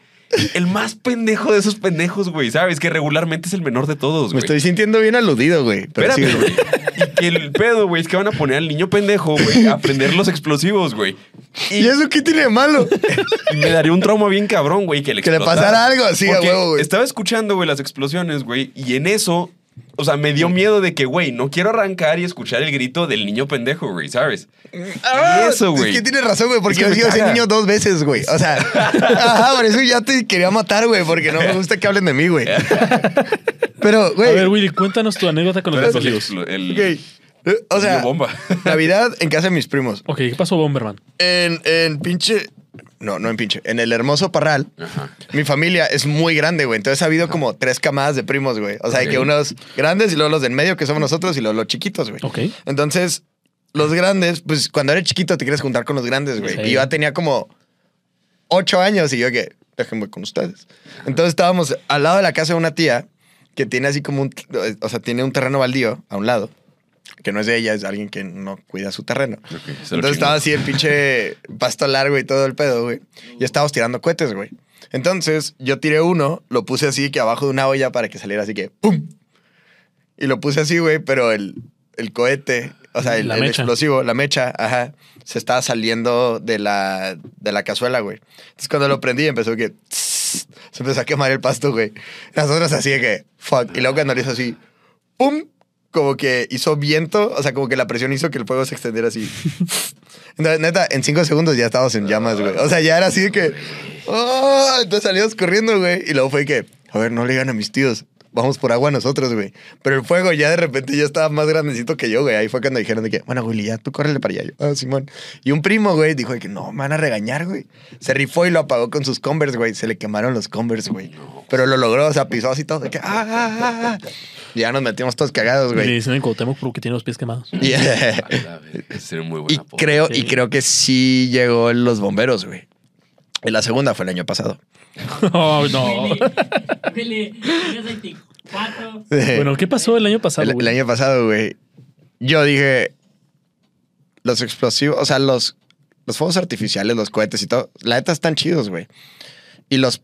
el más pendejo de esos pendejos, güey, ¿sabes? Que regularmente es el menor de todos, Me güey. estoy sintiendo bien aludido, güey. Pero Espérate, sí, güey. Y que el pedo, güey, es que van a poner al niño pendejo, güey, a aprender los explosivos, güey. ¿Y eso qué tiene de malo? Y me daría un trauma bien cabrón, güey, que le Que le explotara. pasara algo así güey. Estaba escuchando, güey, las explosiones, güey, y en eso, o sea, me dio miedo de que, güey, no quiero arrancar y escuchar el grito del niño pendejo, güey, ¿sabes? Ah, Y eso, güey. Es que tienes razón, güey, porque Es que yo ese niño dos veces, güey. O sea, <laughs> ajá, por eso ya te quería matar, güey, porque no me gusta que hablen de mí, güey. Pero, A güey. ver, Willy, cuéntanos tu anécdota con los explosivos. explo- el-. Eh, O sea, bomba. Navidad en casa de mis primos. Ok, ¿qué pasó, Bomberman? En, en pinche. No, no en pinche. En el hermoso Parral. Ajá. Mi familia es muy grande, güey. Entonces ha habido como tres camadas de primos, güey. O sea, Ok. que unos grandes y luego los del medio, que somos nosotros, y luego los chiquitos, güey. Ok. Entonces, los grandes, pues cuando eres chiquito te quieres juntar con los grandes, güey. Sí. Y yo ya tenía como ocho años y yo que, déjenme con ustedes. Entonces estábamos al lado de la casa de una tía que tiene así como un, o sea, tiene un terreno baldío a un lado. Que no es de ella, es alguien que no cuida su terreno. Ok, se lo Entonces estaba así el pinche <laughs> pasto largo y todo el pedo, güey. Y estábamos tirando cohetes, güey. Entonces yo tiré uno, lo puse así que abajo de una olla para que saliera así que ¡pum! Y lo puse así, güey, pero el, el cohete, o sea, el, La el mecha. explosivo, la mecha, ajá, se estaba saliendo de la, de la cazuela, güey. Entonces cuando lo prendí empezó que... tss, se empezó a quemar el pasto, güey. Nosotros así de que... Fuck. Y luego cuando lo hizo así... ¡Pum! Como que hizo viento, o sea, como que la presión hizo que el fuego se extendiera así. <laughs> Entonces, neta, en cinco segundos ya estábamos en llamas, güey. O sea, ya era así de que... ¡Oh! Entonces salimos corriendo, güey. Y luego fue que... A ver, no le digan a mis tíos. Vamos por agua nosotros, güey. Pero el fuego ya de repente ya estaba más grandecito que yo, güey. Ahí fue cuando dijeron de que, bueno, Willy, ya tú córrele para allá. Yo, ah, Simón. Y un primo, güey, dijo de que no, me van a regañar, güey. Se rifó y lo apagó con sus Converse, güey. Se le quemaron los Converse, güey. Pero lo logró, o sea, pisó así todo. De que, ah, ah, ah, ah. Y ya nos metimos todos cagados, Y le güey. dicen en Cuauhtémoc porque tiene los pies quemados. <laughs> Y, sería muy creo, y creo que sí llegó los bomberos, güey. Y la segunda fue el año pasado. <laughs> Oh, no. Willy, tienes 24. Bueno, ¿qué pasó el año pasado? El, el güey? año pasado, güey. Yo dije. Los explosivos, o sea, los, los fuegos artificiales, los cohetes y todo, la neta están chidos, güey. Y los.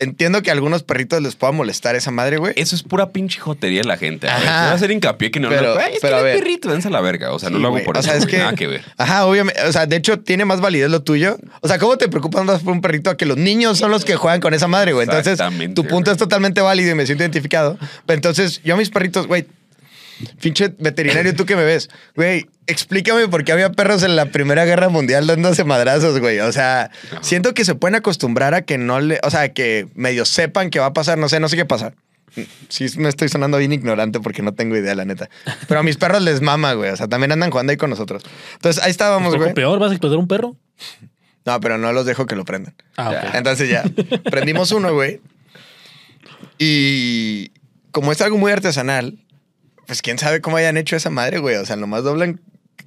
Entiendo que a algunos perritos les pueda molestar esa madre, güey. Eso es pura pinche jotería de la gente. Voy a hacer hincapié que no Pero- lo es pero que a ver. perrito, dense a la verga. O sea, no lo hago por O eso. sea, es que. Nada que ver. Ajá, obviamente. O sea, de hecho, tiene más validez lo tuyo. O sea, ¿cómo te preocupas más por un perrito a que los niños son los que juegan con esa madre, güey? Entonces, tu punto güey. es totalmente válido y me siento identificado. Pero entonces, yo a mis perritos, güey, pinche veterinario, ¿tú qué me ves? Güey, explícame por qué había perros en la Primera Guerra Mundial dándose madrazos, güey. O sea, siento que se pueden acostumbrar a que no le. O sea, que medio sepan que va a pasar. No sé, no sé qué pasa. Sí, me estoy sonando bien ignorante porque no tengo idea, la neta. Pero a mis perros les mama, güey. O sea, también andan jugando ahí con nosotros. Entonces, ahí estábamos, ¿Un poco güey. peor? ¿Vas a explotar un perro? No, pero no los dejo que lo prendan. Ah, ok. Entonces ya, prendimos uno, güey. Y como es algo muy artesanal, pues quién sabe cómo hayan hecho esa madre, güey. O sea, nomás doblan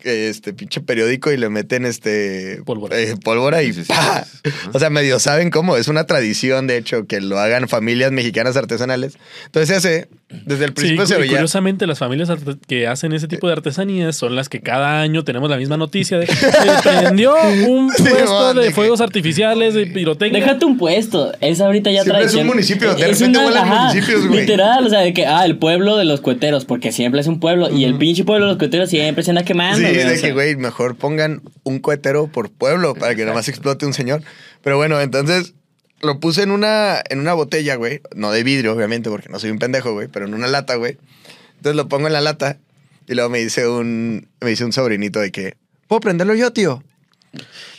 este pinche periódico y le meten este Pólvora. eh, pólvora y Sí, sí, sí. ¡pa! Ajá. O sea, medio saben cómo. Es una tradición, de hecho, que lo hagan familias mexicanas artesanales. Entonces se hace, desde el Sí, principio se veía. curiosamente las familias que hacen ese tipo de artesanías son las que cada año tenemos la misma noticia de que se <laughs> prendió un Sí, puesto man, de que- fuegos artificiales, de pirotecnia. Déjate un puesto. Es ahorita ya Siempre es tradición. un municipio, de Es repente una- ajá, municipios, güey. Literal, o sea, de que, ah, el pueblo de los cueteros, porque siempre es un pueblo. Y el pinche pueblo de los cueteros siempre se anda quemando. Sí, de que, güey, mejor pongan un cohetero por pueblo para que nomás explote un señor. Pero bueno, entonces lo puse en una, en una botella, güey. No de vidrio, obviamente, porque no soy un pendejo, güey, pero en una lata, güey. Entonces lo pongo en la lata y luego me dice un, me dice un sobrinito de que, ¿puedo prenderlo yo, tío?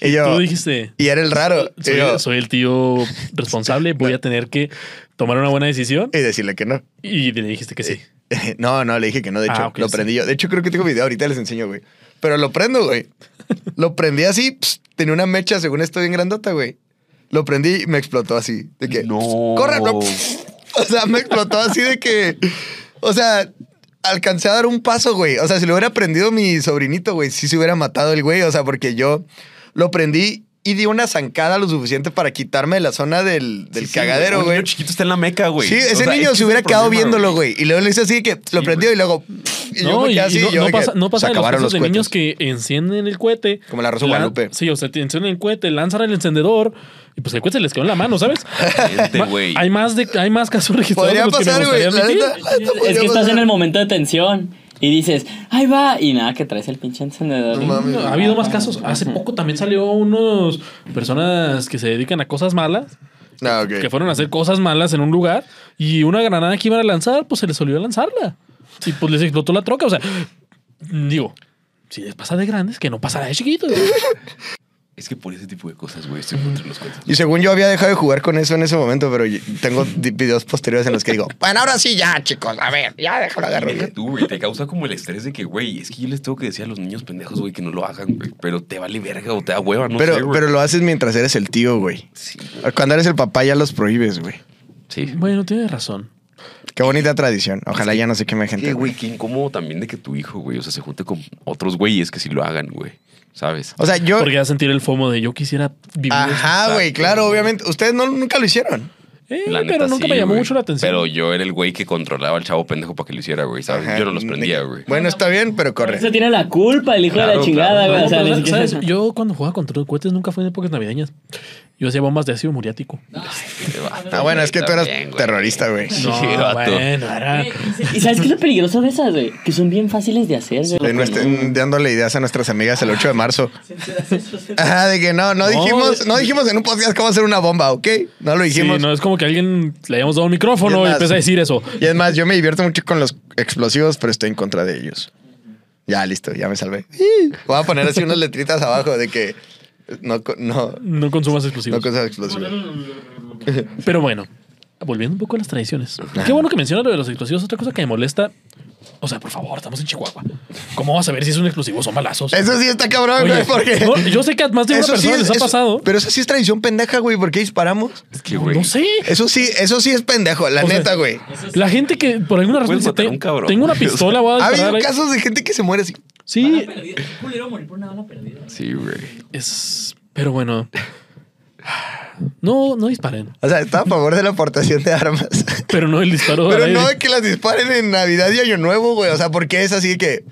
Y yo, Tú dijiste, y era el raro. Soy, yo, soy el tío responsable, voy a tener que tomar una buena decisión. y decirle que no. Y le dijiste que sí. <laughs> No, no, le dije que no, de hecho, Ah, ok, lo sí. prendí yo. De hecho, creo que tengo video, ahorita les enseño, güey. Pero lo prendo, güey. <laughs> lo prendí así, pss, tenía una mecha, según esto, bien grandota, güey. Lo prendí y me explotó así. De que, No. ¡corre! no, pss. <laughs> O sea, me explotó así de que, o sea, alcancé a dar un paso, güey. O sea, si lo hubiera prendido mi sobrinito, güey, sí se hubiera matado el güey. O sea, porque yo lo prendí y di una zancada lo suficiente para quitarme de la zona del, del Sí, sí, cagadero, güey. niño chiquito está en la meca, güey. Sí, O ese sea, niño se hubiera el quedado problema, viéndolo, güey. Y luego le hice así que lo Sí, prendió y luego y yo No, me y, no, yo no pasa, no se pasa de los casos los de niños que encienden el cohete. Como la Rosa Guadalupe. Sí, o sea, te encienden el cohete, lanzan el encendedor y pues el cohete se les quedó en la mano, ¿sabes? Güey. hay, más de, hay más casos registrados Podría los que me pasar, güey. Es que estás en el momento de tensión y dices, ahí va, y nada, que traes el pinche encendedor. No mames. Ha habido más casos. Hace poco también salió unos personas que se dedican a cosas malas, No, ok. que fueron a hacer cosas malas en un lugar y una granada que iban a lanzar, pues se les olvidó lanzarla. Y pues les explotó la troca. O sea, digo, si les pasa de grandes, que no pasará de chiquitos. <laughs> Es que por ese tipo de cosas, güey, estoy contra los cuentos. Y según yo había dejado de jugar con eso en ese momento, pero tengo <laughs> videos posteriores en los que digo, bueno, ahora sí ya, chicos, a ver, ya déjalo agarrar. Deja tú, güey, te causa como el estrés de que, güey, es que yo les tengo que decir a los niños pendejos, güey, que no lo hagan, güey. Pero te vale verga o te da hueva, no pero, sé, güey. pero lo haces mientras eres el tío, güey. Sí, Cuando eres el papá ya los prohíbes, güey. sí. Bueno, tienes razón. Qué bonita tradición. Ojalá ya no se queme gente. que, güey. qué incómodo también de que tu hijo, güey, o sea, se junte con otros güeyes que sí lo hagan, güey. ¿Sabes? O sea, yo. Porque ya sentir el fomo de yo quisiera vivir. Ajá, güey, claro, obviamente. Ustedes no, nunca lo hicieron. Eh, La neta, pero nunca sí, me llamó mucho la atención. Pero yo era el güey que controlaba al chavo pendejo para que lo hiciera, güey, ¿sabes? Ajá. Yo no los prendía, güey. Bueno, está bien, pero corre. eso tiene la culpa el hijo de la chingada, claro. güey. No, o sea, pero, ni siquiera- ¿sabes? Yo cuando jugaba contra cohetes nunca fue en épocas navideñas. Yo hacía bombas de ácido muriático. Ah, bueno, es que tú eras güey. terrorista, güey. Sí, No, vato. bueno, era... ¿Y sabes qué es lo peligroso de esas, güey? Que son bien fáciles de hacer, güey. De nuestra- dándole ideas a nuestras amigas el 8 de marzo. <laughs> Ajá, de que no, no No, dijimos, no dijimos en un podcast cómo hacer una bomba, ¿ok? No lo Sí, dijimos. no es como que alguien le hayamos dado un micrófono Y y, empieza a decir eso. Y es más, yo me divierto mucho con los explosivos, pero estoy en contra de ellos. Ya, listo, ya me salvé. <laughs> Voy a poner así unas letritas abajo de que no, no, No consumas no explosivos. cosas <laughs> explosivas. Pero bueno, volviendo un poco a las tradiciones. Qué bueno que mencionas lo de los explosivos. Otra cosa que me molesta. O sea, por favor, estamos en Chihuahua. ¿Cómo vas a ver si es un explosivo o son balazos? Eso sí está cabrón, Oye, güey, porque... no, yo sé que a más de una Eso sí persona es- les ha eso- pasado. Pero eso sí es tradición pendeja, güey. ¿Por qué disparamos? Es que, güey. No sé. Eso sí, eso sí es pendejo, la O sea, neta, güey. La gente que por alguna razón Puedes dice, matar a "Te- un cabrón". tengo una pistola, voy a Ha disparar habido ahí". casos de gente que se muere así. Sí, culero morir por una bala perdida. Sí, güey. es... Pero bueno. No, no disparen. O sea, está a favor de la aportación de armas. Pero no el disparo. Pero no de que las disparen en Navidad y Año Nuevo, güey. O sea, porque es así que.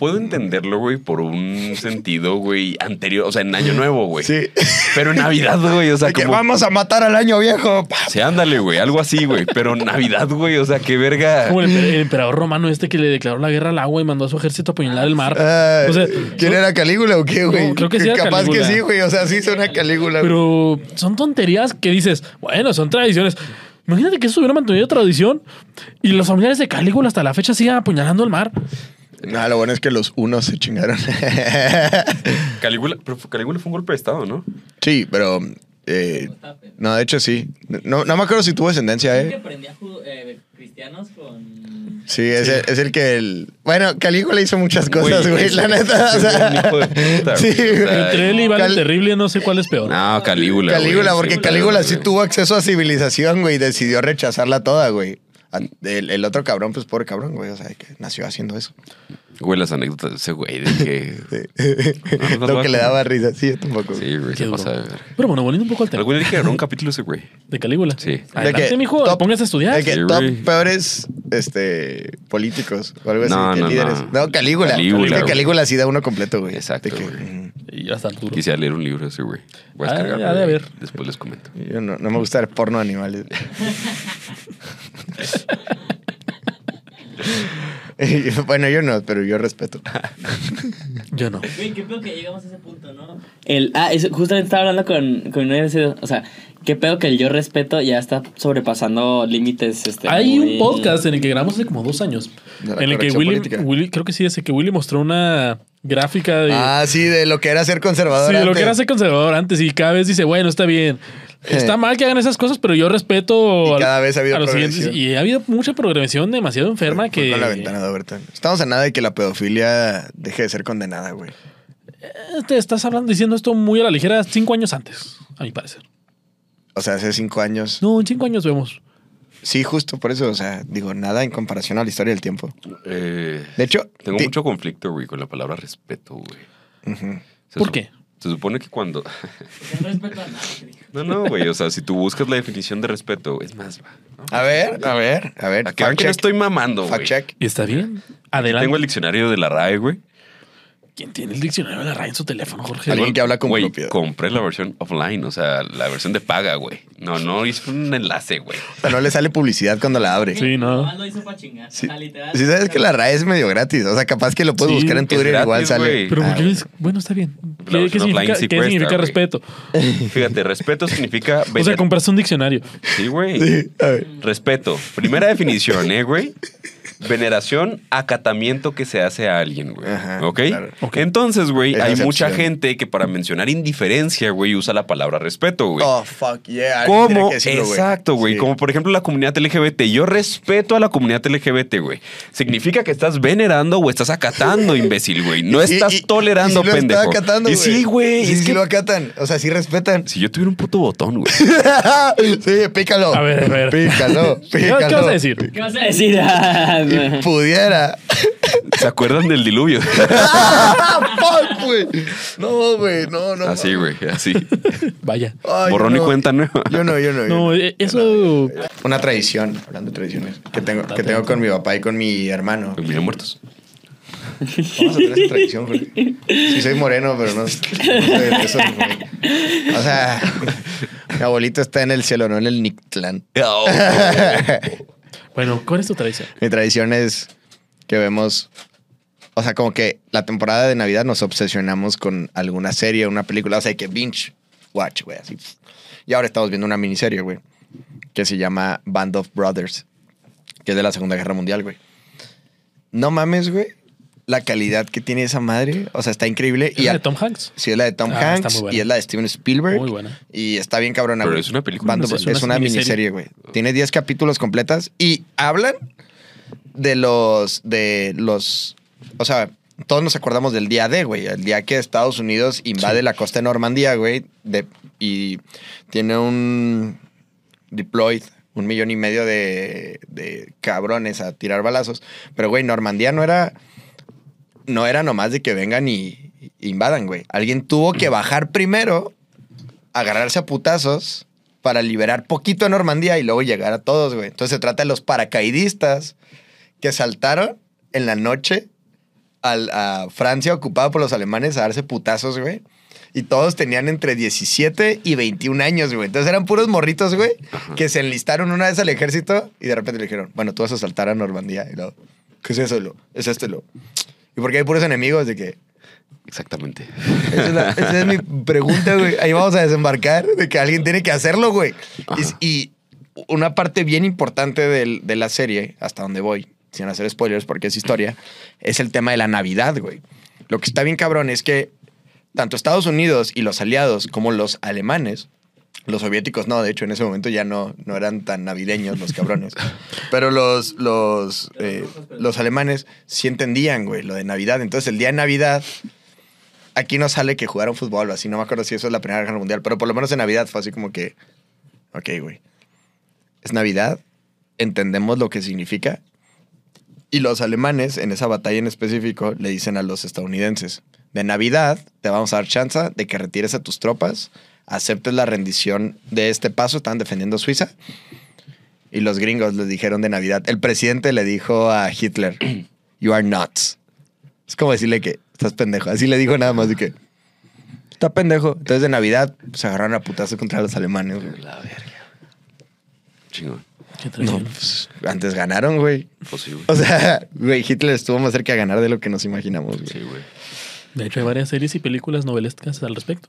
Puedo entenderlo, güey, por un <laughs> sentido, güey, anterior, o sea, en Año Nuevo, güey. Sí. Pero en Navidad, güey, o sea, de que como... vamos a matar al año viejo. Sí, ándale, güey, algo así, güey. Pero Navidad, güey, o sea, qué verga. Como el, emper- el emperador romano este que le declaró la guerra al agua y mandó a su ejército a apuñalar el mar. Ah, o sea, ¿Quién son- era Calígula o qué, güey? No, creo que sí era Capaz Calígula. que sí, güey. O sea, sí suena Calígula. güey. Pero son tonterías que dices, bueno, son tradiciones. Imagínate que eso hubiera mantenido tradición y los familiares de Calígula hasta la fecha sigan apuñalando el mar. No, lo bueno es que los unos se chingaron. <laughs> Calígula, pero fue- Calígula fue un golpe de estado, ¿no? sí, pero. eh, no, de hecho sí. No, no me acuerdo si tuvo descendencia, Que ¿eh? prendía ju- eh, cristianos con... Sí, es, El, es el que el. Bueno, Calígula hizo muchas cosas, Güey, la neta. O es sea, un hijo de puta, <laughs> sí, güey, o sea, güey. Entre él y Cal- Terrible no sé cuál es peor. No, Calígula. Calígula, güey, porque sí, Calígula sí tuvo acceso a civilización, güey, y decidió rechazarla toda, güey. A- El, el otro cabrón, pues pobre cabrón, güey, o sea, que nació haciendo eso. Güey, las anécdotas de ese güey de que. <laughs> no, Lo no, que no. le daba risa, sí, tampoco. Sí, güey, Qué se pasa de ver. Pero bueno, volviendo un poco al tema Algún día que un capítulo ese güey. de Calígula. Sí. Adelante, que mijo, top- póngase a estudiar. De que Sí, top peores este, políticos o algo así, No, que no, líderes. no. No, Calígula. Calígula, Que güey. Calígula sí da uno completo, güey. Exacto, De que, güey. mm, Y ya está duro. Quisiera leer un libro ese güey. Voy a Ah, descargarlo. de güey. haber. Después les comento. yo no, no me gusta ver porno de animales. <laughs> <laughs> Bueno, yo no, pero yo respeto. Yo no. Güey, qué pedo que llegamos a ese punto, ¿no? El, ah, eso, justamente estaba hablando con, con una vez, o sea, qué pedo que el yo respeto ya está sobrepasando límites. Este, Hay muy- un podcast en el que grabamos hace como dos años. En el que Willy. Willy- creo que sí, ese que Willy mostró una gráfica de, Ah, sí, de lo que era ser conservador. sí, de lo que era ser conservador antes y cada vez dice, bueno, está bien. Está mal que hagan esas cosas, pero yo respeto Y cada vez ha habido a los siguientes. Y ha habido mucha progresión demasiado enferma que Con la ventana de Overton. Estamos a nada de que la pedofilia deje de ser condenada, güey. Eh, te estás hablando diciendo esto muy a la ligera cinco años antes, a mi parecer. O sea, hace cinco años. No, en cinco años vemos. Sí, justo por eso. O sea, digo, nada en comparación a la historia del tiempo. Eh, De hecho, tengo mucho conflicto, güey, con la palabra respeto, güey. ¿Por qué? Se supone que cuando. <laughs> No respeto a nada, No, no, güey. O sea, si tú buscas la definición de respeto, es más, va. ¿no? A ver, a ver, a ver. A que no estoy mamando, Fact güey. check. Y está bien. Adelante. Tengo el diccionario de la RAE, güey. ¿Quién tiene el diccionario de la RAE en su teléfono, Jorge? Alguien que habla con Güey, propiedad. compré la versión offline, o sea, la versión de paga, güey. No, no hice un enlace, güey. O sea, no le sale publicidad cuando la abre. Sí, no. Nomás lo hizo para chingar. Sí, O sea, literal. sí sabes que la RAE es medio gratis. O sea, capaz que lo puedes Sí, buscar en es Twitter y igual gratis, sale. güey. Pero Ah, ¿por qué es- Bueno, está bien. La ¿Qué, qué versión offline significa, sí qué cuesta, significa güey. respeto? Fíjate, respeto significa... <laughs> O sea, compraste un diccionario. Sí, güey. Sí, a ver. Respeto. Primera definición, ¿eh, güey? Veneración, acatamiento que se hace a alguien, güey. Ajá, ¿Ok? claro. Entonces, güey, hay mucha gente que para mencionar indiferencia, güey, usa la palabra respeto, güey. Oh, fuck, yeah. ¿Cómo? que decirlo, güey. Exacto, güey. Sí. Como por ejemplo la comunidad LGBT. Yo respeto a la comunidad LGBT, güey. Significa que estás venerando o estás acatando, <laughs> imbécil, güey. No estás y- tolerando, y sí lo pendejo. Está acatando, y güey. sí, güey. Sí, es sí que lo acatan. O sea, sí respetan. si yo tuviera un puto botón, güey. <laughs> sí, pícalo. A ver, a ver. Pícalo, ¿Qué, pícalo. qué vas a decir? ¿Qué vas a decir? <laughs> Ah, Y pudiera. ¿Se acuerdan del diluvio? <laughs> Fuck, güey. No, güey. No, no. así, güey. Así. Vaya. Ay, Borrón y no. cuenta nueva. Yo no, yo no. yo No, no. eh, eso. Una tradición, hablando de tradiciones, que tengo, que tengo con mi papá y con mi hermano. Pues mira, muertos. Vamos a tener esa tradición, güey. Sí, soy moreno, pero no, no soy de esos, güey. O sea, mi abuelito está en el cielo, no en el Nictlán. Oh. Bueno, ¿cuál es tu tradición? Mi tradición es que vemos, o sea, como que la temporada de Navidad nos obsesionamos con alguna serie, una película, o sea, que binge watch, güey, así. Y ahora estamos viendo una miniserie, güey, que se llama Band of Brothers, que es de la Segunda Guerra Mundial, güey. No mames, güey, la calidad que tiene esa madre, o sea, está increíble. ¿Es Y la a- de Tom Hanks? Sí, es la de Tom Ah, está Hanks muy buena. y es la de Steven Spielberg. Muy buena. Y está bien cabrona, Pero güey. es una película, no sé, es, es una miniserie. güey. Tiene 10 capítulos completas y hablan de los, de los, o sea, todos nos acordamos del día D, güey. El día que Estados Unidos invade la costa de Normandía, güey. de- y tiene un deployed, un millón y medio de, de cabrones a tirar balazos. Pero, güey, Normandía no era no era nomás de que vengan y, invadan, güey. Alguien tuvo que bajar primero, agarrarse a putazos para liberar poquito a Normandía y luego llegar a todos, güey. Entonces se trata de los paracaidistas que saltaron en la noche al- a Francia ocupada por los alemanes a darse putazos, güey. Y todos tenían entre 17 y 21 años, güey. Entonces eran puros morritos, güey, que se enlistaron una vez al ejército y de repente le dijeron, bueno, tú vas a saltar a Normandía. Y luego, ¿qué es eso? Luego, es esto, luego, ¿Y por qué hay puros enemigos? De que, Exactamente. esa es, la- esa es mi pregunta, güey. Ahí vamos a desembarcar de que alguien tiene que hacerlo, güey. Y, y una parte bien importante del- de la serie, hasta donde voy, sin hacer spoilers porque es historia, es el tema de la Navidad, güey. Lo que está bien cabrón es que tanto Estados Unidos y los aliados como los alemanes, los soviéticos no, de hecho en ese momento ya no, no eran tan navideños los cabrones, pero los, los, eh, los alemanes sí entendían, güey, lo de Navidad. Entonces el día de Navidad aquí no sale que jugaron fútbol así, no me acuerdo si eso es la Primera Guerra Mundial, pero por lo menos en Navidad fue así como que, ok, güey, es Navidad, entendemos lo que significa. Y los alemanes, en esa batalla en específico, le dicen a los estadounidenses, de Navidad te vamos a dar chance de que retires a tus tropas, aceptes la rendición de este paso, están defendiendo Suiza. Y los gringos les dijeron de Navidad, el presidente le dijo a Hitler, <clears throat> you are nuts. Es como decirle que estás pendejo. Así le dijo nada más de que está pendejo. Entonces de Navidad se agarraron a putazo contra los alemanes. güey. La verga. Chingón. ¿Qué No, pues, antes ganaron, güey. Pues sí, güey. O sea, <laughs> güey, Hitler estuvo más cerca de ganar de lo que nos imaginamos, güey. Sí, güey. De hecho, hay varias series y películas novelescas al respecto.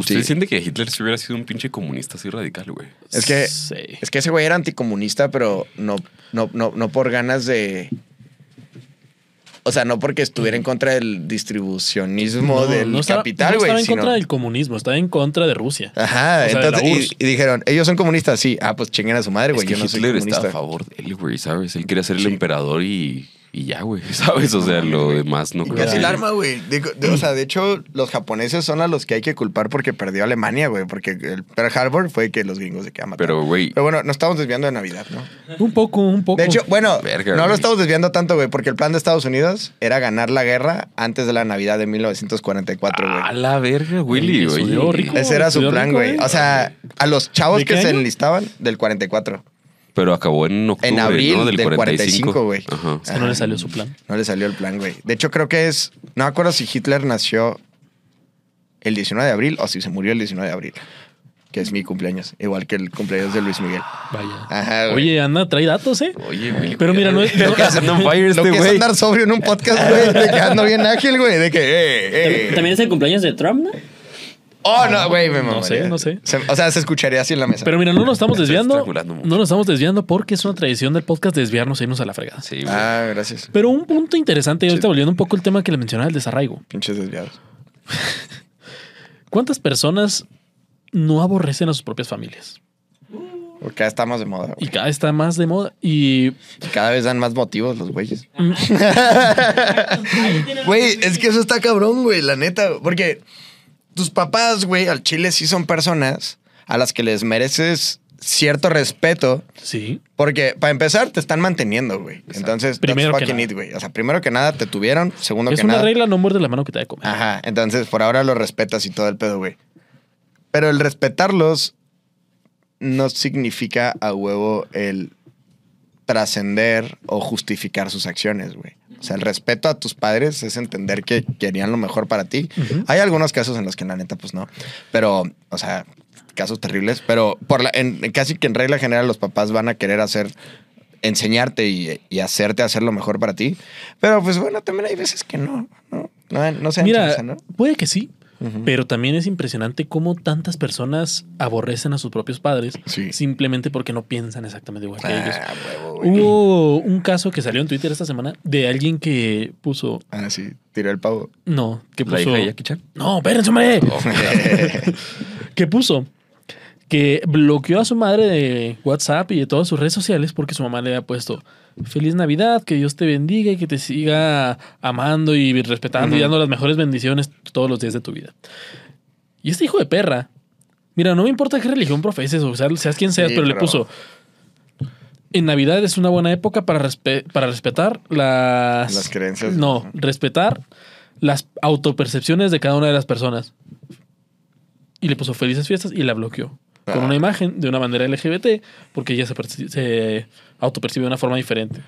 ¿Usted Sí. siente que Hitler si hubiera sido un pinche comunista así radical, güey? Es que, Sí. es que ese güey era anticomunista, pero no, no, no, no por ganas de. O sea, no porque estuviera en contra del distribucionismo del estaba- capital, no güey. estaba en sino- contra del comunismo, estaba en contra de Rusia. Ajá, O sea, de entonces, y, dijeron, ellos son comunistas, sí. Ah, pues chinguen a su madre, Es güey. que Yo no soy Hitler comunista. está a favor de él, güey, ¿sabes? Él quería ser el Sí. emperador y y ya, güey, <laughs> ¿sabes? O sea, lo demás no creo casi que- el arma, güey. O sea, de hecho, los japoneses son a los que hay que culpar porque perdió Alemania, güey. Porque el Pearl Harbor fue que los gringos se quedan Pero, güey, Pero bueno, nos estamos desviando de Navidad, ¿no? Un poco, un poco. De hecho, bueno, Verga, no güey. lo estamos desviando tanto, güey, porque el plan de Estados Unidos era ganar la guerra antes de la Navidad de 1944, güey. a la verga, Willy, rico. Ese era su plan, güey. ¿eh? O sea, a los chavos ¿De que se enlistaban del 44. Pero acabó en octubre, En abril ¿no? Del, del 45, 45, güey. Ajá. O sea, no le salió su plan. No le salió el plan, güey. De hecho, creo que es. No me acuerdo si Hitler nació el 19 de abril o si se murió el 19 de abril. Que es mi cumpleaños. Igual que el cumpleaños de Luis Miguel. Vaya. Ajá, güey. Oye, anda, trae datos, ¿eh? Oye, Willy. Pero mira, no es- Lo que este que es güey. andar sobrio en un podcast, güey. De que ando bien ágil, güey. De que, eh, eh. También es el cumpleaños de Trump, ¿no? Oh, no, güey, me No sé, no sé. Se- o sea, se escucharía así en la mesa. Pero mira, no nos estamos desviando. No nos estamos desviando porque es una tradición del podcast desviarnos e irnos a la fregada. Sí, güey. Ah, gracias. Pero un punto interesante, y ahorita volviendo un poco al tema que le mencionaba, el desarraigo. Pinches desviados. ¿Cuántas personas no aborrecen a sus propias familias? Porque cada está más de moda. Y güey. cada vez está más de moda. Y Cada vez dan más motivos los güeyes. Mm. <laughs> Güey, es que eso está cabrón, güey, la neta. Porque tus papás, güey, al chile sí son personas a las que les mereces cierto respeto. sí, Porque, para empezar, te están manteniendo, güey. Entonces, Primero that's que fucking nada. it, güey. O sea, primero que nada, te tuvieron. Segundo es que una nada. regla, no muerde la mano que te da de comer. Ajá. Entonces, por ahora los respetas y todo el pedo, güey. Pero el respetarlos no significa a huevo el trascender o justificar sus acciones, güey. O sea, el respeto a tus padres es entender que querían lo mejor para ti. Hay algunos casos en los que la neta, pues no. Pero, o sea, casos terribles. Pero por la, en, casi que en regla general los papás van a querer hacer, enseñarte y, y hacerte hacer lo mejor para ti. Pero pues bueno, también hay veces que no, no, no, no se Mira, chance, ¿no? puede que sí, Pero también es impresionante cómo tantas personas aborrecen a sus propios padres Sí. simplemente porque no piensan exactamente igual que ellos. Ah, huevo, güey. Hubo un caso que salió en Twitter esta semana de alguien que puso. Ah, sí, tiró el pavo. No, que ¿La puso. hija de Jackie Chan? No, espérense, hombre. <laughs> <laughs> que puso que bloqueó a su madre de WhatsApp y de todas sus redes sociales porque su mamá le había puesto Feliz Navidad, que Dios te bendiga y que te siga amando y respetando y dando las mejores bendiciones todos los días de tu vida. Y este hijo de perra, mira, no me importa qué religión profeses o sea, seas quien seas, Sí, pero, le puso en Navidad es una buena época para, respe- para respetar las... Las creencias. No, respetar las autopercepciones de cada una de las personas. Y le puso felices fiestas y la bloqueó. Con Ah. una imagen de una bandera LGBT, porque ella se, se autopercibe de una forma diferente.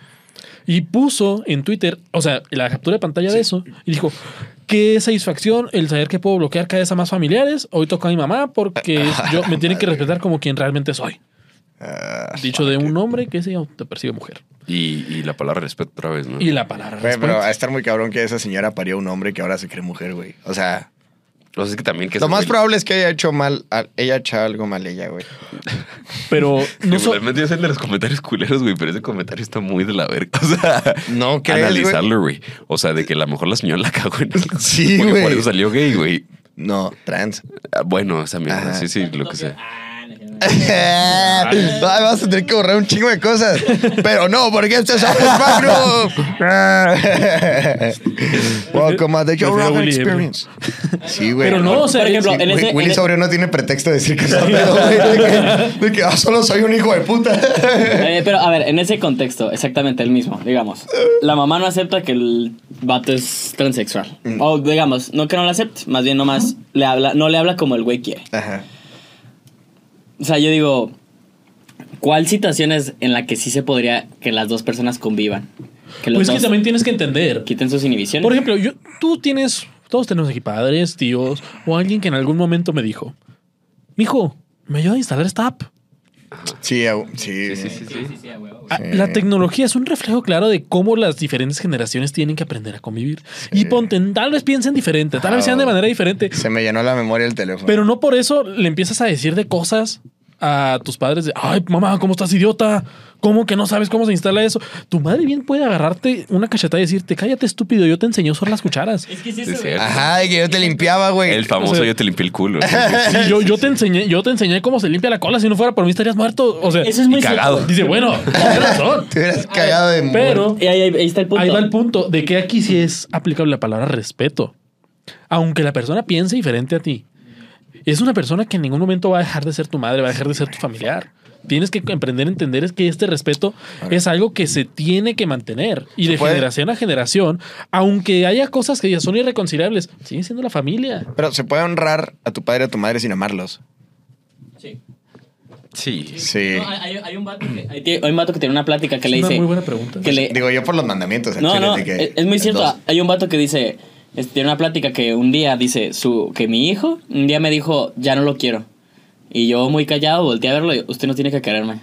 Y puso en Twitter, o sea, la captura de pantalla de eso, y dijo, qué satisfacción el saber que puedo bloquear cada vez a más familiares. Hoy toca a mi mamá porque <laughs> yo me tienen que respetar como quien realmente soy. Ah, Dicho de un hombre que se autopercibe mujer. Y, y la palabra respeto otra vez, ¿no? Y la palabra. Güey, pero respeto. a estar muy cabrón que esa señora parió un hombre que ahora se cree mujer, güey. O sea, O sea, es que también que lo más güey- probable es que haya hecho mal, a- ella hecho algo mal ella, güey. Pero <laughs> no so- Regularmente yo sé el de los comentarios culeros, güey, pero ese comentario está muy de la verga. <laughs> O sea, No crees, analizarlo, güey. O sea, de que a lo mejor la señora la cagó en <laughs> Sí, Porque güey. Por eso salió gay, güey. No, trans. Ah, Bueno, esa mierda, sí, sí, lo que sea. <laughs> Ay, vas a tener que borrar un chingo de cosas. Pero no, porque este es Magnum. Welcome a the Joe Prefiero Rogan Willy Experience. Sí, güey. Pero no, o sea, Por ejemplo, Sí, en ese. Willy en- Sobrio no tiene pretexto de decir que está pedo, güey. De que, de que, ah, solo soy un hijo de puta. Eh, pero a ver, en ese contexto, exactamente el mismo, digamos. La mamá no acepta que el vato es transexual. Mm. O digamos, no que no lo acepte, más bien nomás le habla, no le habla como el güey quiere. Ajá. O sea, yo digo, ¿cuál situación es en la que sí se podría que las dos personas convivan? Que los Pues que también tienes que entender. quiten sus inhibiciones. Por ejemplo, yo, tú tienes, todos tenemos aquí padres, tíos, o alguien que en algún momento me dijo, mijo, me ayuda a instalar esta app. Sí, sí. Sí, sí, sí, sí. Sí. La tecnología es un reflejo claro de cómo las diferentes generaciones tienen que aprender a convivir. Y ponte, tal vez piensen diferente, tal vez sean de manera diferente, Se me llenó la memoria el teléfono. pero no por eso le empiezas a decir de cosas a tus padres de, ay, mamá, ¿cómo estás idiota? ¿Cómo que no sabes cómo se instala eso? Tu madre bien puede agarrarte una cachetada y decirte, cállate estúpido, yo te enseñé a usar las cucharas. Es que Sí, es. Ajá, y que yo te limpiaba, güey. El famoso O sea- yo te limpié el culo. <laughs> Sí, yo, yo te enseñé, yo te enseñé cómo se limpia la cola. Si no fuera por mí estarías muerto. O sea, Eso es muy y cagado. cierto. dice, bueno, <laughs> tienes razón. Te hubieras cagado de Pero ahí, ahí- ahí está el punto. ahí va el punto de que aquí sí es aplicable la palabra respeto. Aunque la persona piense diferente a ti, es una persona que en ningún momento va a dejar de ser tu madre, va a dejar de ser tu familiar. Tienes que emprender a entender es que este respeto es algo que se tiene que mantener y de puede- generación a generación, aunque haya cosas que ya son irreconciliables, sigue siendo la familia. Pero se puede honrar a tu padre y a tu madre sin amarlos. Sí. Sí. Sí. No, hay, hay un vato que, hay, hay un vato que tiene una plática que Es le una dice. muy buena pregunta. que le- Digo yo por los mandamientos. no, no, que- es, es muy cierto. dos. Hay un vato que dice, este, tiene una plática que un día dice su que mi hijo un día me dijo, ya no lo quiero. Y yo muy callado volteé a verlo y usted no tiene que quererme.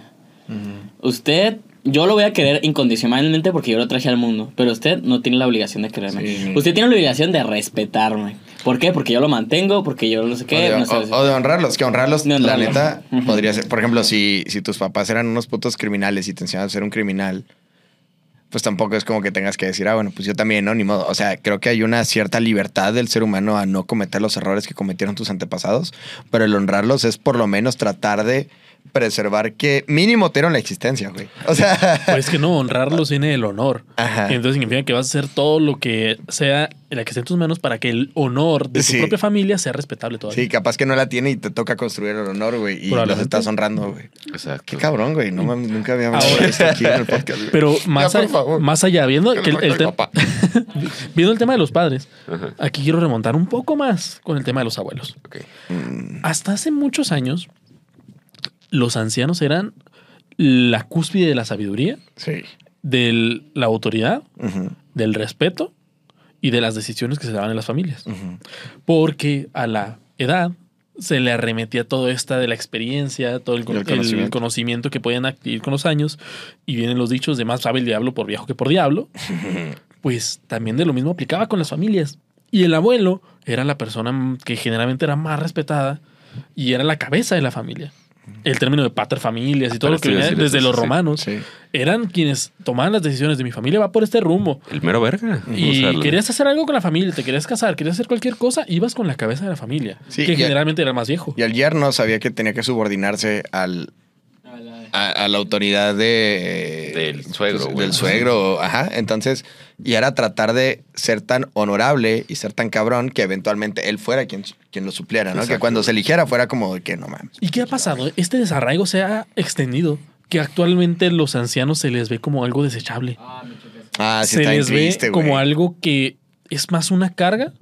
Usted, yo lo voy a querer incondicionalmente porque yo lo traje al mundo, pero usted no tiene la obligación de quererme. Sí. Usted tiene la obligación de respetarme. ¿Por qué? Porque yo lo mantengo, porque yo no sé O qué. de, no sé- o- o de honrarlos, que honrarlos, De la honrarlos. neta, podría ser. Por ejemplo, si, si tus papás eran unos putos criminales y te enseñaban a ser un criminal, pues tampoco es como que tengas que decir, ah, bueno, pues yo también, ¿no? Ni modo. O sea, creo que hay una cierta libertad del ser humano a no cometer los errores que cometieron tus antepasados, pero el honrarlos es por lo menos tratar de preservar que mínimo te dieron la existencia, güey. O sea, Pues que no, honrarlos viene el honor. Ajá. Y entonces significa que vas a hacer todo lo que sea en la que esté en tus manos para que el honor de tu Sí. propia familia sea respetable todavía. sí, capaz que no la tiene y te toca construir el honor, güey, y los estás honrando, güey. Exacto. Qué cabrón, güey. No mames, nunca había hablado Ahora- de esto aquí en el podcast. güey. Pero más, Ya, a- más allá, viendo, Que el, le el marque te- mi papá. <laughs> viendo el tema de los padres, Ajá. aquí quiero remontar un poco más con el tema de los abuelos. Ok. Hasta hace muchos años, los ancianos eran la cúspide de la sabiduría, Sí. de la autoridad, del respeto y de las decisiones que se daban en las familias. Porque a la edad se le arremetía todo esta de la experiencia, todo el, Y el el conocimiento. conocimiento. que pueden adquirir con los años. Y vienen los dichos de más sabe el diablo por viejo que por diablo. <laughs> pues también de lo mismo aplicaba con las familias. Y el abuelo era la persona que generalmente era más respetada y era la cabeza de la familia. El término de pater familias y todo lo que venía desde eso, los romanos sí. eran quienes tomaban las decisiones de mi familia va por este rumbo. El mero verga. Y O sea, la- querías hacer algo con la familia, te querías casar, querías hacer cualquier cosa, ibas con la cabeza de la familia, Sí, que generalmente era el más viejo. Y el yerno sabía que tenía que subordinarse al, a, a la autoridad de Del suegro, pues, del suegro, ajá. Entonces, y era tratar de ser tan honorable y ser tan cabrón que eventualmente él fuera quien, quien lo supliera, ¿no? Que cuando se eligiera fuera como de que no mames. ¿Y qué ha pasado? Este desarraigo se ha extendido, que actualmente los ancianos se les ve como algo desechable. Ah, sí, se está les triste, ve como algo que es más una carga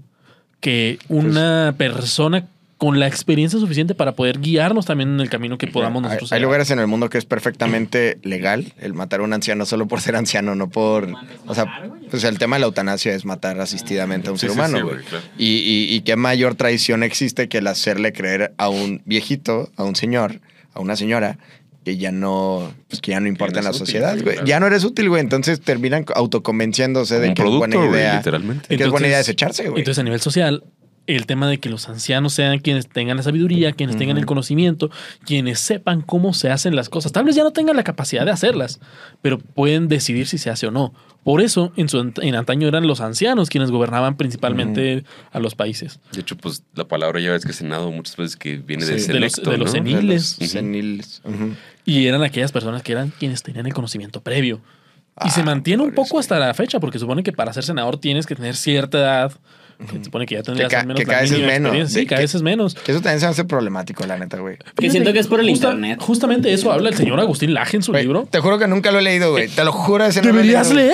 que una persona con la experiencia suficiente para poder guiarnos también en el camino que podamos nosotros. Hay, lugares en el mundo que es perfectamente legal el matar a un anciano solo por ser anciano, no por. O sea, pues el tema de la eutanasia es matar asistidamente a un Sí, ser sí, humano, sí, güey. güey, claro. y, y, y qué mayor traición existe que el hacerle creer a un viejito, a un señor, a una señora, que ya no, pues que ya no importa no en la útil, sociedad, güey. claro. Ya no eres útil, güey. Entonces terminan autoconvenciéndose de que es buena güey, idea. literalmente. Que es buena idea desecharse, güey. Entonces, a nivel social, el tema de que los ancianos sean quienes tengan la sabiduría, quienes tengan el conocimiento, quienes sepan cómo se hacen las cosas. Tal vez ya no tengan la capacidad de hacerlas, pero pueden decidir si se hace o no. Por eso, en, su, en antaño eran los ancianos quienes gobernaban principalmente a los países. De hecho, pues la palabra ya ves que Senado muchas veces que viene de Sí. De los- selecto, de los ¿no? seniles. De los Ujú. seniles. Ujú. Y eran aquellas personas que eran quienes tenían el conocimiento previo. Y Ah, se mantiene un poco hasta la fecha, porque supone que para ser senador tienes que tener cierta edad. Que se supone que ya tendrías al menos que cada vez es menos. Sí, cada que- vez es menos. Que eso también se hace problemático, la neta, güey. Que siento que es por el Justa- internet. Justamente eso habla el señor Agustín Laje en su libro. Te juro que nunca lo he leído, güey. Te lo juro, ese no lo he Deberías leído.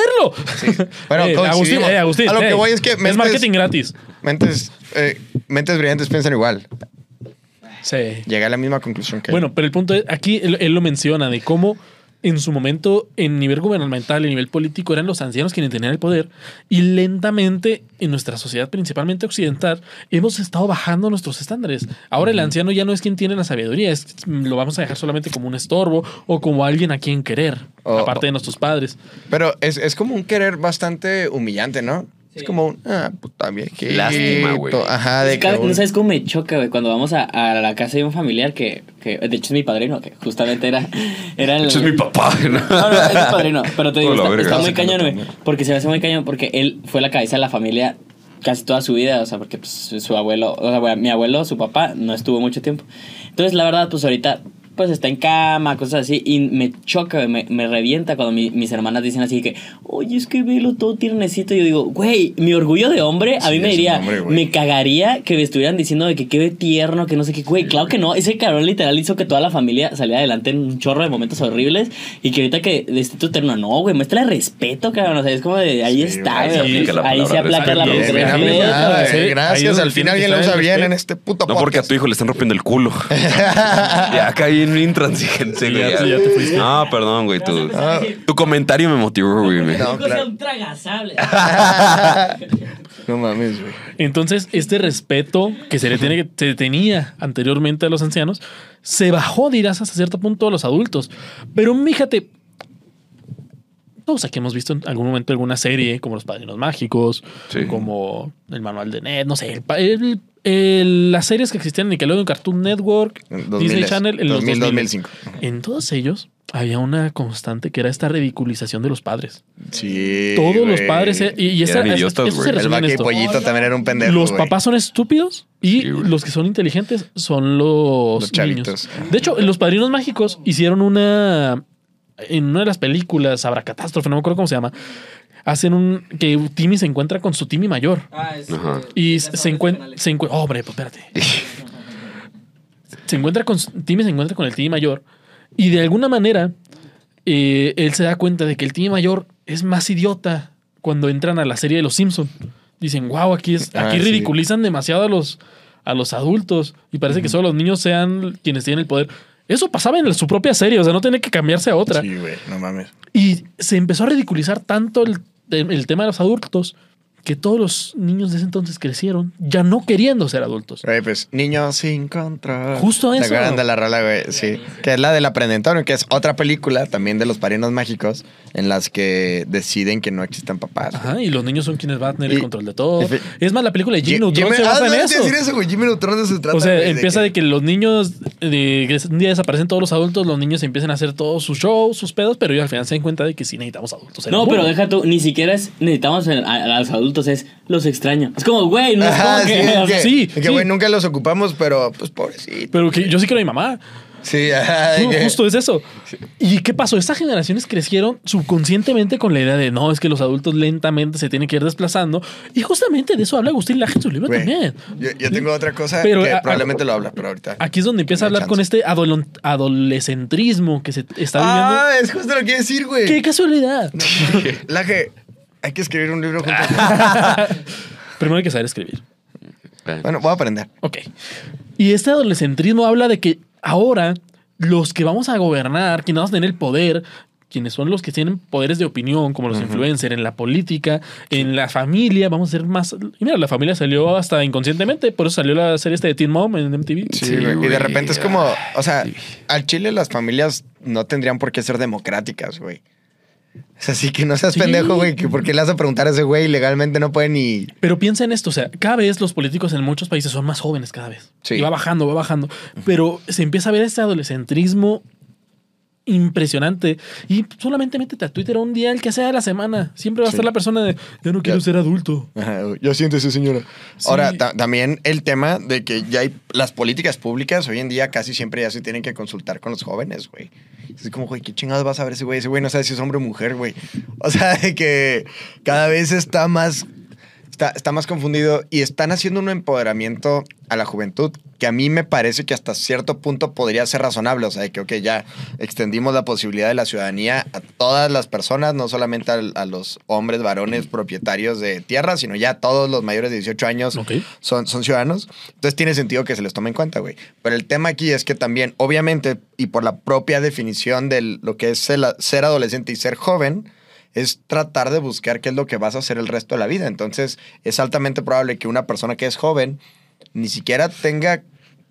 leerlo. Bueno, <laughs> Eh, Agustín, eh, Agustín, A lo que eh, voy es que es mentes- marketing gratis. Mentes, eh, mentes brillantes piensan igual. Sí. Llegué a la misma conclusión que. Bueno, pero el punto es, aquí él, él lo menciona de cómo en su momento, en nivel gubernamental, en nivel político, eran los ancianos quienes tenían el poder y lentamente en nuestra sociedad, principalmente occidental, hemos estado bajando nuestros estándares. Ahora el anciano ya no es quien tiene la sabiduría, es, lo vamos a dejar solamente como un estorbo o como alguien a quien querer, aparte de nuestros padres. Pero es, es como un querer bastante humillante, ¿no? Es como un, ah, puta viejito. Lástima, güey. Ajá, de que no sabes cómo me choca, güey, cuando vamos a, a la casa de un familiar que, que, de hecho, es mi padrino, que justamente era, era el... Ese es mi papá. <laughs> ¿no? No, no, es mi padrino, pero te digo, está, verga. está muy cañón, güey, porque se me hace muy cañón, porque él fue la cabeza de la familia casi toda su vida, o sea, porque pues, su abuelo, o sea, mi abuelo, su papá, no estuvo mucho tiempo. Entonces, la verdad, pues ahorita, pues está en cama, cosas así, y me choca, me, me revienta cuando mi- mis hermanas dicen así que, oye, es que velo todo tiernecito. Y yo digo, güey, mi orgullo de hombre, a Sí, mí me diría, hombre, güey. me cagaría que me estuvieran diciendo de que quede tierno, que no sé qué, güey, claro que no, ese cabrón literal hizo que toda la familia saliera adelante en un chorro de momentos horribles y que ahorita que esté tu terno, no, güey, muestra respeto, cabrón, o sea, es como de, ahí Sí, está, güey, ahí se palabra aplaca la eh. Es Gracias, al fin alguien lo usa bien en este puto No porque a tu hijo le están rompiendo el culo. <laughs> ya caí en un intransigente, güey. ya te- ya te fuiste. No, perdón, güey. Te vas a Tu, comentario me motivó, güey. No, "Tu hijo sea claro. un tragasable. <laughs> No mames, güey. Entonces, este respeto que se le tiene que, se tenía anteriormente a los ancianos, se bajó, dirás, hasta cierto punto a los adultos. Pero fíjate, todos aquí hemos visto en algún momento alguna serie, como Los Padrinos Mágicos, Sí. como El Manual de Ned, no sé, el el- el- las series que existían en Nickelodeon, Cartoon Network, Disney 2000, Channel, en los 2000, 2000. 2005. En todos ellos había una constante que era esta ridiculización de los padres. Sí. Todos los padres, eh, y, y esto- idiotas, esto se. El en esto. pollito también era un pendejo. Los papás son estúpidos y Sí, los que son inteligentes son los, Los chavitos. niños. De hecho, los padrinos mágicos hicieron una. En una de las películas, Habrá Catástrofe, no me acuerdo cómo se llama. Hacen un. que Timmy se encuentra con su Timmy mayor. Ajá. Y se encuentra. Se encuentra. hombre, pues espérate. se encuentra con. Timmy se encuentra con el Timmy mayor. Y de alguna manera. eh, él se da cuenta de que el Timmy mayor es más idiota cuando entran a la serie de los Simpson. Dicen, wow, aquí es, Ah, aquí sí. ridiculizan demasiado a los, a los adultos. Y parece que solo los niños sean quienes tienen el poder. Eso pasaba en su propia serie, o sea, no tenía que cambiarse a otra. Sí, güey, no mames. Y se empezó a ridiculizar tanto el, el tema de los adultos que todos los niños de ese entonces crecieron ya no queriendo ser adultos. Güey, pues niños sin control. Justo ¿Te eso. acuerdan de la rola, güey? Sí. Que es la del Aprendentorio, que es otra película también de los parinos mágicos en las que deciden que no existen papás. Ajá, y los niños son quienes van a tener el control de todo. Es más, la película de Jimmy Jim- Neutron Jimmy- se ah, basa no, en a eso. decir eso, güey. Jimmy Neutron se trata. O sea, empieza que- de que los niños, que un día desaparecen todos los adultos, los niños empiezan a hacer todos sus shows, sus pedos, pero ellos al final se dan cuenta de que sí necesitamos adultos. No, pero mundo. deja tú, ni siquiera es necesitamos a, a los adultos, es los extraño. Es como, güey, no es Ajá, como sí, que. es <laughs> que, Sí, es que, sí. güey, nunca los ocupamos, pero pues pobrecito. Pero que yo sí quiero a mi mamá. Sí, ajá. que- Justo es eso. ¿Y qué pasó? Estas generaciones crecieron subconscientemente con la idea de no, es que los adultos lentamente se tienen que ir desplazando. Y justamente de eso habla Agustín Laje en su libro también. Yo, yo tengo otra cosa Pero, que a- a- probablemente lo habla, pero ahorita. Aquí es donde empieza a hablar con este adolon- adolescentrismo que se está viviendo. Ah, es justo lo que decir, güey. ¡Qué casualidad! <laughs> Laje, hay que escribir un libro juntos. <laughs> Primero hay que saber escribir. bueno, voy a aprender. Ok. Y este adolescentrismo habla de que ahora los que vamos a gobernar, quienes vamos a tener el poder, quienes son los que tienen poderes de opinión, como los influencers, en la política, en la familia, vamos a ser más... Y mira, la familia salió hasta inconscientemente, por eso salió la serie esta de Teen Mom en MTV. Sí, Sí, güey. Y de repente es como, o sea, al Chile las familias no tendrían por qué ser democráticas, güey. Es así que no seas Sí. pendejo, güey, que por qué le vas a preguntar a ese güey legalmente no puede ni... Pero piensa en esto, o sea, cada vez los políticos en muchos países son más jóvenes cada vez. Sí. Y va bajando, va bajando. Pero se empieza a ver este adolescentrismo impresionante. Y solamente métete a Twitter un día el que sea de la semana. Siempre va a Sí. estar la persona de yo no quiero Ya. ser adulto. Ajá, yo siento esa señora. Sí. Ahora, ta- también el tema de que ya hay las políticas públicas hoy en día casi siempre ya se tienen que consultar con los jóvenes, güey. Es como, güey, ¿qué chingados vas a ver ese güey? Ese güey no sabe si es hombre o mujer, güey. O sea, de que cada vez está más, está, está más confundido y están haciendo un empoderamiento a la juventud que a mí me parece que hasta cierto punto podría ser razonable. O sea, que, ok, ya extendimos la posibilidad de la ciudadanía a todas las personas, no solamente al- a, los hombres, varones, propietarios de tierra, sino ya a todos los mayores de 18 años son, son ciudadanos. Entonces tiene sentido que se les tome en cuenta, güey. Pero el tema aquí es que también, obviamente, y por la propia definición de lo que es ser, ser adolescente y ser joven, es tratar de buscar qué es lo que vas a hacer el resto de la vida. Entonces, es altamente probable que una persona que es joven ni siquiera tenga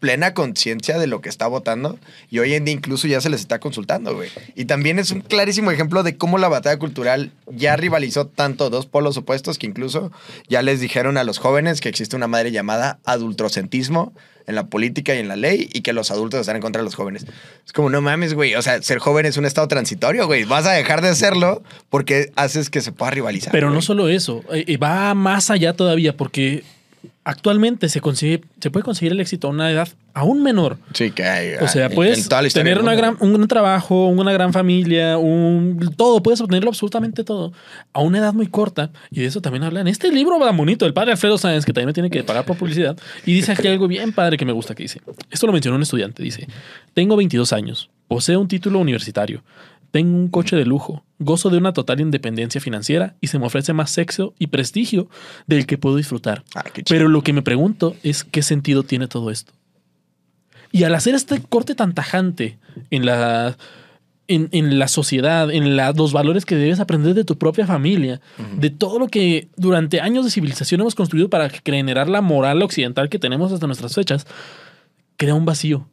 plena conciencia de lo que está votando y hoy en día incluso ya se les está consultando, güey. Y también es un clarísimo ejemplo de cómo la batalla cultural ya rivalizó tanto dos polos opuestos que incluso ya les dijeron a los jóvenes que existe una madre llamada adultrocentismo en la política y en la ley y que los adultos están en contra de los jóvenes. Es como, no mames, güey. O sea, ser joven es un estado transitorio, güey. Vas a dejar de hacerlo porque haces que se pueda rivalizar. Pero no solo eso, eh, eh, va más allá todavía porque actualmente se consigue, se puede conseguir el éxito a una edad aún menor. Sí, que hay. O sea, puedes tener una gran, un trabajo, una gran familia, un todo, puedes obtenerlo absolutamente todo a una edad muy corta. Y de eso también habla en este libro tan bonito, el padre Alfredo Sáenz, que también me tiene que pagar por publicidad. Y dice aquí algo bien padre que me gusta que dice. Esto lo mencionó un estudiante. Dice, tengo 22 años, poseo un título universitario, tengo un coche de lujo, gozo de una total independencia financiera y se me ofrece más sexo y prestigio del que puedo disfrutar. Ah. Pero lo que me pregunto es qué sentido tiene todo esto. Y al hacer este corte tan tajante en la, en, en la sociedad, en la- los valores que debes aprender de tu propia familia, de todo lo que durante años de civilización hemos construido para generar la moral occidental que tenemos hasta nuestras fechas, crea un vacío.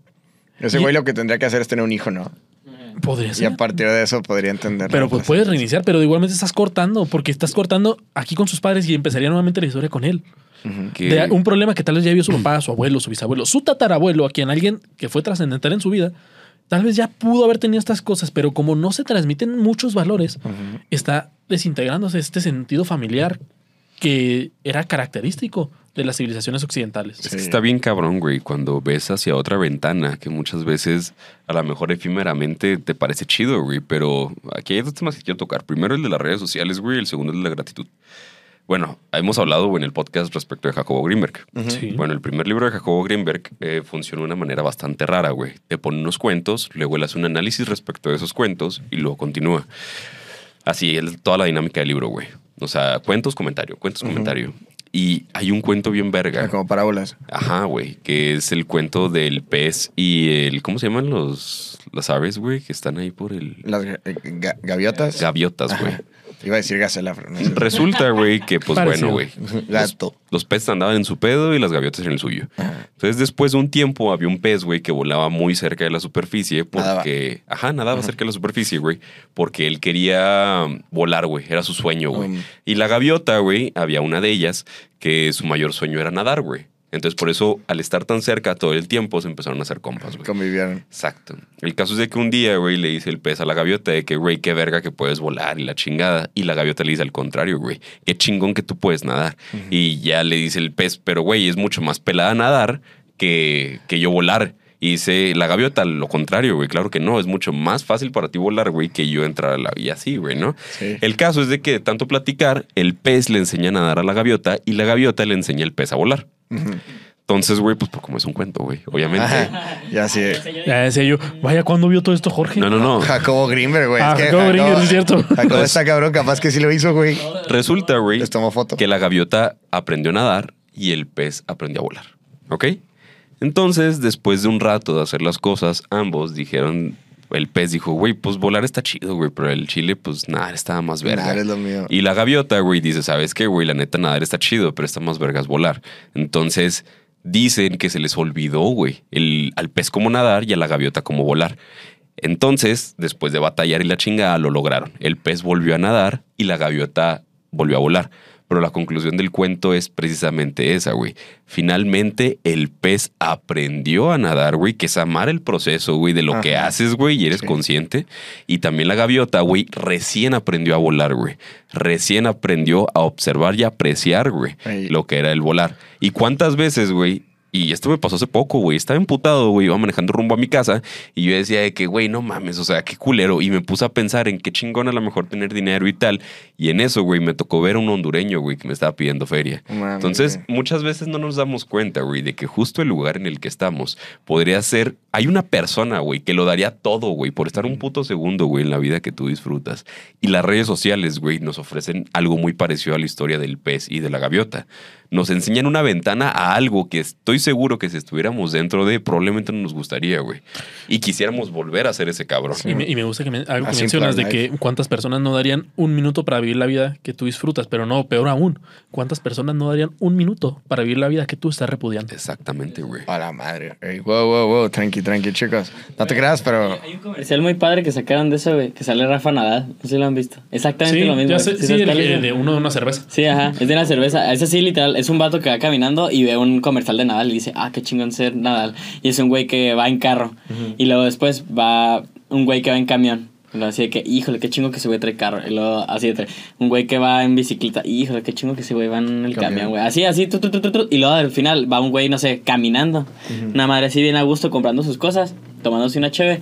Ese y- güey lo que tendría que hacer es tener un hijo, ¿no? Podría Y a partir de eso podría entender. Pero pues puedes reiniciar, pero igualmente estás cortando, porque estás cortando aquí con sus padres y empezaría nuevamente la historia con él. De un problema que tal vez ya vio su papá, su abuelo, su bisabuelo, su tatarabuelo, a quien alguien que fue trascendental en su vida, tal vez ya pudo haber tenido estas cosas, pero como no se transmiten muchos valores, está desintegrándose este sentido familiar que era característico de las civilizaciones occidentales. Es que está bien cabrón, güey, cuando ves hacia otra ventana, que muchas veces a lo mejor efímeramente te parece chido, güey, pero aquí hay dos temas que quiero tocar. Primero el de las redes sociales, güey, el segundo el de la gratitud. Bueno, hemos hablado güey, en el podcast respecto de Jacobo Greenberg. Sí. Bueno, el primer libro de Jacobo Greenberg eh, funciona de una manera bastante rara, güey. Te pone unos cuentos, luego él hace un análisis respecto de esos cuentos y luego continúa. Así es toda la dinámica del libro, güey. O sea, cuentos, comentario, cuentos, comentario. Y hay un cuento bien verga. Ah, Como parábolas. Ajá, güey, que es el cuento del pez y el, ¿cómo se llaman los, las aves, güey? Que están ahí por el... Las eh, ga- gaviotas. Gaviotas, güey. Ajá. Iba a decir gacela. pero no sé. Resulta, güey, que pues Parecido. bueno, güey. Los, Gato. los peces andaban en su pedo y las gaviotas en el suyo. Entonces, después de un tiempo, había un pez, güey, que volaba muy cerca de la superficie porque... Ajá, nadaba cerca de la superficie, güey. Porque él quería volar, güey. Era su sueño, güey. Um. Y la gaviota, güey, había una de ellas que su mayor sueño era nadar, güey. Entonces, por eso, al estar tan cerca todo el tiempo, se empezaron a hacer compas, güey. Convivieron. Exacto. El caso es de que un día, güey, le dice el pez a la gaviota de que, güey, qué verga que puedes volar y la chingada. Y la gaviota le dice al contrario, güey, qué chingón que tú puedes nadar. Y ya le dice el pez, pero, güey, es mucho más pelada nadar que, que yo volar. Y dice la gaviota, lo contrario, güey, claro que no, es mucho más fácil para ti volar, güey, que yo entrar a la... Y así, güey, ¿no? Sí. El caso es de que de tanto platicar, el pez le enseña a nadar a la gaviota y la gaviota le enseña al pez a volar. Entonces, güey, pues por como es un cuento, güey, obviamente. Ajá. Ya sí. Ya decía yo, vaya, ¿cuándo vio todo esto, Jorge? No, no, no. Jacobo Greenberg, güey. Ah, Es que Jacobo Greenberg, es cierto. Jacobo está cabrón, capaz que sí lo hizo, güey. Resulta, güey, Les tomó foto. que la gaviota aprendió a nadar y el pez aprendió a volar. ¿Ok? Entonces, después de un rato de hacer las cosas, ambos dijeron, el pez dijo, güey, pues volar está chido, güey, pero el chile, pues nada, estaba más verga. Nadar es lo mío. Y la gaviota, güey, dice, ¿sabes qué, güey? La neta, nadar está chido, pero está más vergas volar. Entonces, dicen que se les olvidó, güey, el, al pez cómo nadar y a la gaviota cómo volar. Entonces, después de batallar y la chingada, lo lograron. El pez volvió a nadar y la gaviota volvió a volar. Pero la conclusión del cuento es precisamente esa, güey. Finalmente, el pez aprendió a nadar, güey, que es amar el proceso, güey, de lo que haces, güey, y eres Sí. consciente. Y también la gaviota, güey, recién aprendió a volar, güey. Recién aprendió a observar y apreciar, güey, Ey. lo que era el volar. ¿Y cuántas veces, güey? Y esto me pasó hace poco, güey. Estaba emputado, güey. Iba manejando rumbo a mi casa y yo decía de que, güey, no mames, o sea, qué culero. Y me puse a pensar en qué chingón a lo mejor tener dinero y tal. Y en eso, güey, me tocó ver a un hondureño, güey, que me estaba pidiendo feria. Entonces, güey. muchas veces no nos damos cuenta, güey, de que justo el lugar en el que estamos podría ser. Hay una persona, güey, que lo daría todo, güey, por estar un puto segundo, güey, en la vida que tú disfrutas. Y las redes sociales, güey, nos ofrecen algo muy parecido a la historia del pez y de la gaviota. Nos enseñan una ventana a algo que estoy seguro que si estuviéramos dentro de, probablemente no nos gustaría, güey. Y quisiéramos volver a ser ese cabrón. Y me, y me gusta que me- algo que Así mencionas de que cuántas personas no darían un minuto para vivir la vida que tú disfrutas, pero no, peor aún, cuántas personas no darían un minuto para vivir la vida que tú estás repudiando. Exactamente, güey. A la madre. Wow, wow, wow. Tranqui, tranqui, chicos. No te creas, pero. Hay un comercial muy padre que sacaron de eso, güey, que sale Rafa Nadal. No sé si lo han visto. Exactamente Sí, lo mismo. ya sé, ¿Sí sí, el, el de uno de una cerveza. Sí, ajá, es de la cerveza. Es así, literal. Es un vato que va caminando y ve un comercial de Nadal y dice, ah, qué chingón ser Nadal. Y es un güey que va en carro. Y luego después va un güey que va en camión. Y luego así de que, híjole, qué chingo que ese güey trae carro. Y luego así de un güey que va en bicicleta. Híjole, qué chingo que ese güey va en el Camión. güey. Así, así, tu, tu, tu. Y luego al final va un güey, no sé, caminando. Una madre así bien a gusto comprando sus cosas, tomándose una cheve.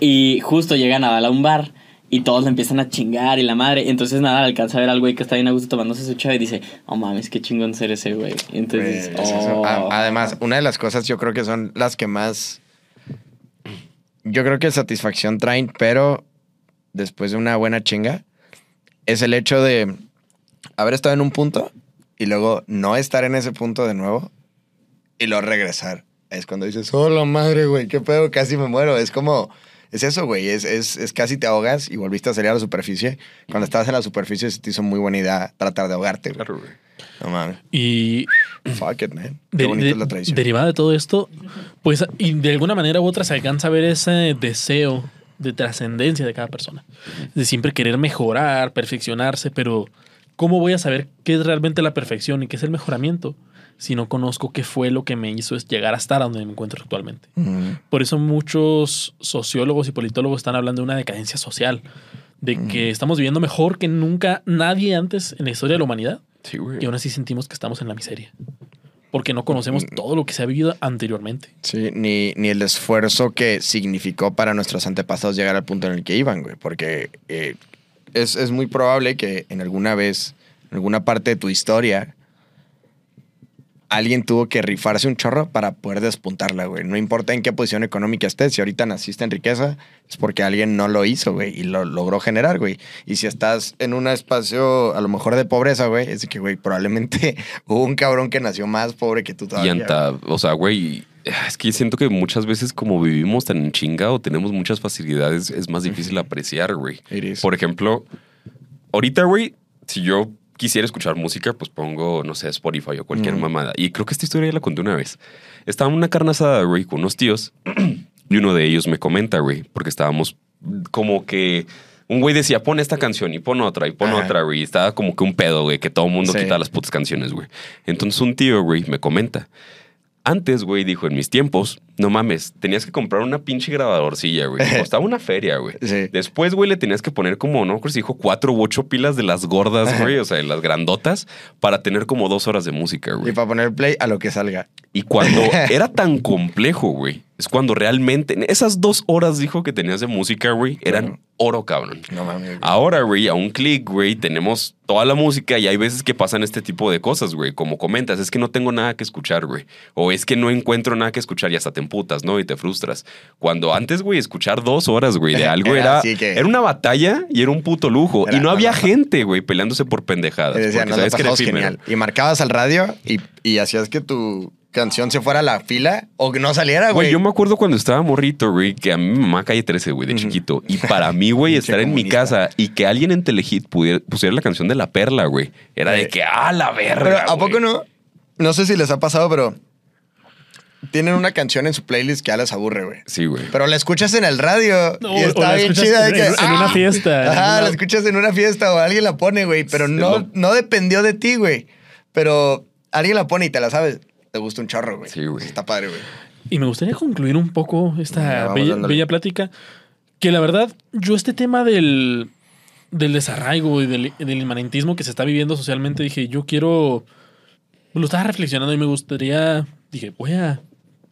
Y justo llega Nadal a un bar. Y todos le empiezan a chingar y la madre. Y entonces nada, alcanza a ver al güey que está bien a gusto tomándose su chave y dice, oh mames, qué chingón ser ese güey. Entonces, Güey, es eso. oh. A- Además, una de las cosas yo creo que son las que más. Yo creo que satisfacción traen, pero después de una buena chinga, es el hecho de haber estado en un punto y luego no estar en ese punto de nuevo y luego regresar. Es cuando dices, oh, la madre, güey, qué pedo, casi me muero. Es como, es eso, güey, es, es, es casi te ahogas y volviste a salir a la superficie. Cuando estabas en la superficie se te hizo muy buena idea tratar de ahogarte, güey. Claro, güey. No mames. Y Fuck it, man. Qué de- es la tradición. derivada de todo esto, pues, y de alguna manera u otra se alcanza a ver ese deseo de trascendencia de cada persona. De siempre querer mejorar, perfeccionarse, pero ¿cómo voy a saber qué es realmente la perfección y qué es el mejoramiento si no conozco qué fue lo que me hizo es llegar a estar a donde me encuentro actualmente? Por eso muchos sociólogos y politólogos están hablando de una decadencia social, de que estamos viviendo mejor que nunca nadie antes en la historia de la humanidad Sí, y aún así sentimos que estamos en la miseria. Porque no conocemos todo lo que se ha vivido anteriormente. Sí, ni, ni el esfuerzo que significó para nuestros antepasados llegar al punto en el que iban, güey. Porque eh, es, es muy probable que en alguna vez, en alguna parte de tu historia, alguien tuvo que rifarse un chorro para poder despuntarla, güey. No importa en qué posición económica estés, si ahorita naciste en riqueza, es porque alguien no lo hizo, güey, y lo logró generar, güey. Y si estás en un espacio a lo mejor de pobreza, güey, es que, güey, probablemente <laughs> hubo un cabrón que nació más pobre que tú Y todavía. anta, o sea, güey, es que siento que muchas veces como vivimos tan en chinga o tenemos muchas facilidades, es más difícil apreciar, güey. Por ejemplo, ahorita, güey, si yo quisiera escuchar música, pues pongo, no sé, Spotify o cualquier Mm. mamada. Y creo que esta historia ya la conté una vez. Estaba en una carne asada, güey, con unos tíos. <clears throat> y uno de ellos me comenta, güey, porque estábamos como que... Un güey decía, pon esta canción y pon otra y pon Ajá. otra, güey. Estaba como que un pedo, güey, que todo el mundo Sí. quita las putas canciones, güey. Entonces un tío, güey, me comenta. Antes, güey, dijo, en mis tiempos, no mames, tenías que comprar una pinche grabadorcilla, güey. Costaba <laughs> una feria, güey. Sí. Después, güey, le tenías que poner como, no creo si dijo cuatro u ocho pilas de las gordas, güey, o sea, de las grandotas, para tener como dos horas de música, Y güey. para poner play a lo que salga. Y cuando <laughs> era tan complejo, güey, es cuando realmente, esas dos horas, dijo, que tenías de música, güey, eran oro, cabrón. No mames. Ahora, güey, a un clic, güey, tenemos toda la música y hay veces que pasan este tipo de cosas, güey. Como comentas, es que no tengo nada que escuchar, güey. O es que no encuentro nada que escuchar y hasta te emputas, ¿no? Y te frustras. Cuando antes, güey, escuchar dos horas, güey, de <laughs> algo Era era, que- era una batalla y era un puto lujo. Era- y no había gente, güey, peleándose por pendejadas. Y decían, porque sabes que era genial. Y marcabas al radio y, y hacías que tu canción se fuera a la fila o que no saliera, Güey, güey. yo me acuerdo cuando estaba morrito, güey, que a mi mamá calle 13, güey, de chiquito. Y para mí, güey, <laughs> estar en mi casa y que alguien en Telehit pudiera, pusiera la canción de La Perla, güey. Era de Eh, que, ah, la verga, Pero ¿a poco güey". no? No sé si les ha pasado, pero tienen una canción en su playlist que ya les aburre, güey. Sí, güey. Pero la escuchas en el radio No, y está bien chida. de en- que, en una ¡ah! fiesta, en Ajá, una- la escuchas en una fiesta o alguien la pone, güey. Pero Sí, no, lo- no dependió de ti, güey. Pero alguien la pone y te la sabes. Te gusta un chorro, güey. Sí, güey. Está padre, güey. Y me gustaría concluir un poco esta bella plática. Que la verdad, yo este tema del, del desarraigo y del, del inmanentismo que se está viviendo socialmente, dije, yo quiero... Lo estaba reflexionando y me gustaría... Dije, voy a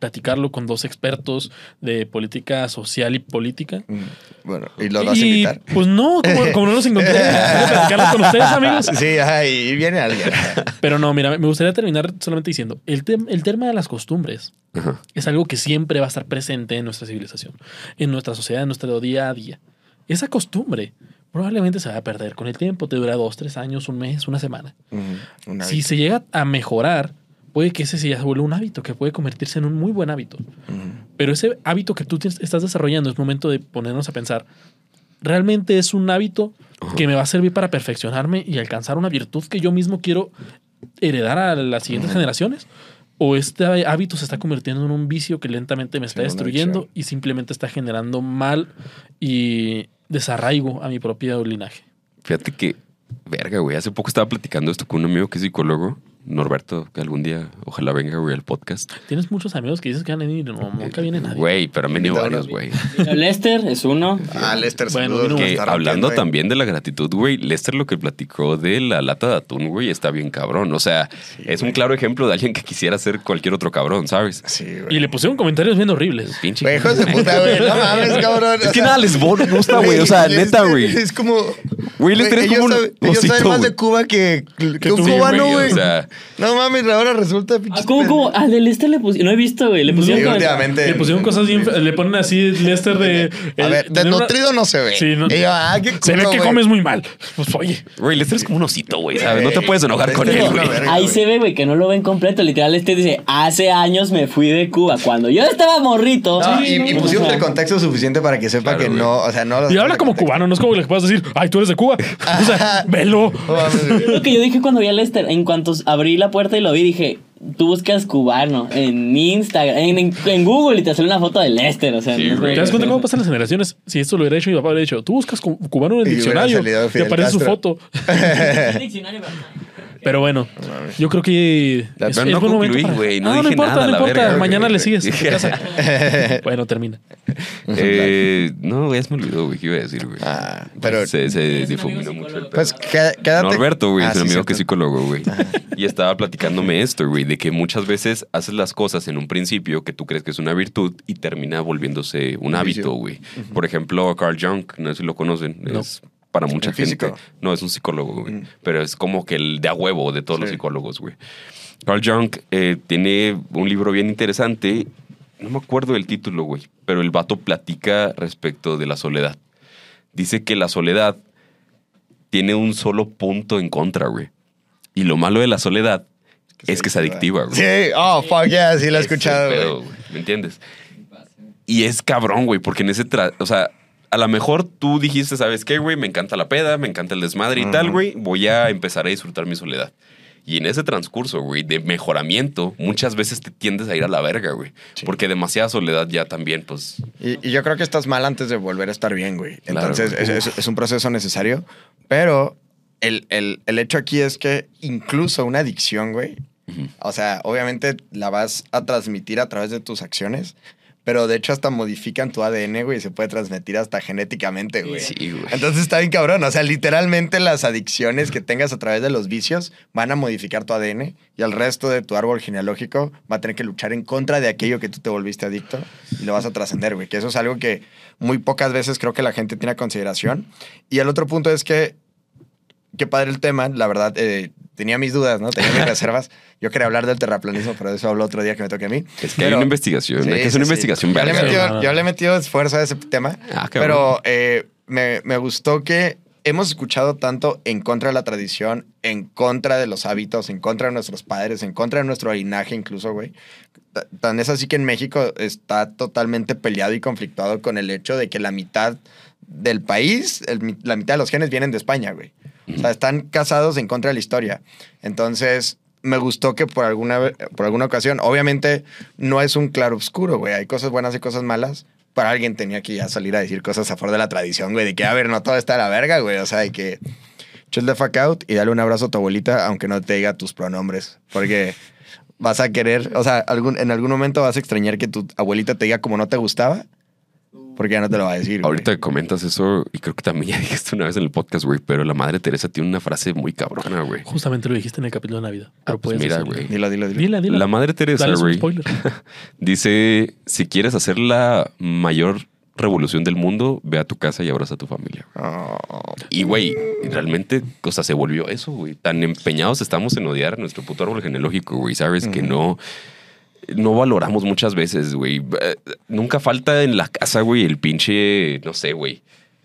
platicarlo con dos expertos de política social y política. Mm, Bueno, ¿y los vas a Y, invitar? Pues no, como, como no los encontré, <laughs> platicarlo con ustedes, amigos. Sí, ajá, y viene alguien. Pero no, mira, me gustaría terminar solamente diciendo, el, el tema de las costumbres Ajá. es algo que siempre va a estar presente en nuestra civilización, en nuestra sociedad, en nuestro día a día. Esa costumbre probablemente se va a perder con el tiempo, te dura dos, tres años, un mes, una semana. Ujú, una Si se llega a mejorar, puede que ese sí ya se vuelva un hábito, que puede convertirse en un muy buen hábito. Pero ese hábito que tú estás desarrollando es momento de ponernos a pensar, ¿realmente es un hábito que me va a servir para perfeccionarme y alcanzar una virtud que yo mismo quiero heredar a las siguientes generaciones? ¿O este hábito se está convirtiendo en un vicio que lentamente me está Sí, destruyendo y simplemente está generando mal y desarraigo a mi propio linaje? Fíjate que, verga, güey. Hace poco estaba platicando esto con un amigo que es psicólogo, Norberto, que algún día ojalá venga, güey, al podcast. Tienes muchos amigos que dices que van a venir y no, nunca viene nadie. Güey, pero han venido varios, güey. Lester es uno. Ah, Lester, Bueno, saludos. Que hablando rompiendo, también de la gratitud, güey, Lester lo que platicó de la lata de atún, güey, está bien cabrón. O sea, es un claro ejemplo de alguien que quisiera ser cualquier otro cabrón, ¿sabes? Sí, güey. Y le pusieron comentarios bien horribles. Pinche. Güey, de puta, güey. No mames, <laughs> cabrón. Es que sea, nada les gusta, güey. O sea, <laughs> neta, güey. Es como. Güey, Lester es como un Ellos saben más de Cuba que, un cubano, güey, o sea. No mames, ahora resulta pinche. Ah, ¿Cómo, cómo? Al de Lester le pusieron. No he visto, güey. Le pusieron. Sí, últimamente. Le pusieron cosas bien. Le ponen así Lester de. <laughs> A el- ver, una- desnutrido no se ve. Sí, no- ah, qué Se ve que comes muy mal. Pues oye. Güey, Lester es como un osito, güey, ¿sabes? No te puedes enojar con Lester él, güey. Ahí se ve, güey, que no lo ven completo. Literal, este dice: Hace años me fui de Cuba. Cuando yo estaba morrito. No, Sí, y, y no, pusimos el contexto suficiente para que sepa Claro, que no, o sea, no. Y habla como cubano, no es como que le puedas decir, ay, tú eres de Cuba. O sea, <laughs> velo. Lo que yo dije cuando vi a Lester. En cuanto abrí la puerta y lo vi, dije: Tú buscas cubano en Instagram, en, en- en Google y te sale una foto de Lester. O sea, Sí, no. ¿Te das cuenta cómo pasan las generaciones? Si esto lo hubiera hecho mi papá, hubiera dicho, tú buscas cu- cubano en el Y diccionario y aparece su Castro. foto. <laughs> Pero- bueno, yo creo que Pero es, no es buen momento para- no no, no importa, nada, no importa. verga, Mañana le sigues en tu casa. <laughs> bueno, termina. Eh, no, güey, ya se me olvidó, güey, qué iba a decir, güey. Ah, pero. se se difuminó mucho el pedo. Pues qué- quédate. Norberto, güey, Ah, es un sí, amigo que es psicólogo, güey. Y estaba platicándome esto, güey, de que muchas veces haces las cosas en un principio que tú crees que es una virtud y termina volviéndose un hábito, güey. Por ejemplo, Carl Jung, no sé si lo conocen, No. es para mucha ¿El gente. físico? No, es un psicólogo, güey. Mm. Pero es como que el de a huevo de todos los Sí. psicólogos, güey. Carl Jung eh, tiene un libro bien interesante. No me acuerdo del título, güey. Pero el vato platica respecto de la soledad. Dice que la soledad tiene un solo punto en contra, güey. Y lo malo de la soledad es que es adictiva, güey. Sí, oh, fuck yeah, sí lo he escuchado, güey, ¿Me entiendes? Y es cabrón, güey, porque en ese... tra- o sea, a lo mejor tú dijiste, ¿sabes qué, güey? Me encanta la peda, me encanta el desmadre y tal, güey. Voy a empezar a disfrutar mi soledad. Y en ese transcurso, güey, de mejoramiento, muchas veces te tiendes a ir a la verga, güey. Sí. Porque demasiada soledad ya también, pues... Y, y yo creo que estás mal antes de volver a estar bien, güey. Entonces, es, es- es un proceso necesario. Pero el, el- el hecho aquí es que incluso una adicción, güey, o sea, obviamente la vas a transmitir a través de tus acciones, pero de hecho hasta modifican tu ADN, güey, y se puede transmitir hasta genéticamente, güey. Sí, güey. Entonces está bien cabrón. O sea, literalmente las adicciones que tengas a través de los vicios van a modificar tu ADN y el resto de tu árbol genealógico va a tener que luchar en contra de aquello que tú te volviste adicto y lo vas a trascender, güey. Que eso es algo que muy pocas veces creo que la gente tiene a consideración. Y el otro punto es que, qué padre el tema, la verdad, eh, tenía mis dudas, ¿no? Tenía mis <laughs> reservas. Yo quería hablar del terraplanismo, pero de eso hablo otro día que me toque a mí. Es que hay Pero- una investigación, Sí, hay que sí, una sí. investigación Yo le, he verga, metido, güey. yo le he metido esfuerzo a ese tema. Ah, pero eh, me, me gustó que hemos escuchado tanto en contra de la tradición, en contra de los hábitos, en contra de nuestros padres, en contra de nuestro linaje incluso, güey. Ta- Tan es así que en México está totalmente peleado y conflictuado con el hecho de que la mitad del país, el la mitad de los genes vienen de España, güey. O sea, están casados en contra de la historia. Entonces, me gustó que por alguna, por alguna ocasión, obviamente no es un claro oscuro, güey. Hay cosas buenas y cosas malas. Para alguien tenía que ya salir a decir cosas a favor de la tradición, güey. De que, a ver, no todo está a la verga, güey. O sea, de que chill the fuck out y dale un abrazo a tu abuelita, aunque no te diga tus pronombres. Porque vas a querer, o sea, algún, en algún momento vas a extrañar que tu abuelita te diga como no te gustaba. Porque ya no te lo va a decir. güey. Ahorita que comentas eso, y creo que también <laughs> ya dijiste una vez en el podcast, güey, pero la madre Teresa tiene una frase muy cabrona, güey. Justamente lo dijiste en el capítulo de Navidad. Pero pues puedes mira, decirlo. güey. Dilo, dilo, dilo. Dila, dila. La madre Teresa, Dale güey, spoiler. <laughs> dice, si quieres hacer la mayor revolución del mundo, ve a tu casa y abraza a tu familia. Oh. Y, güey, realmente, o sea, se volvió eso, güey. Tan empeñados estamos en odiar a nuestro puto árbol genealógico, güey, ¿sabes? Que no, no valoramos muchas veces, güey. Eh, Nunca falta en la casa, güey, el pinche, no sé, güey.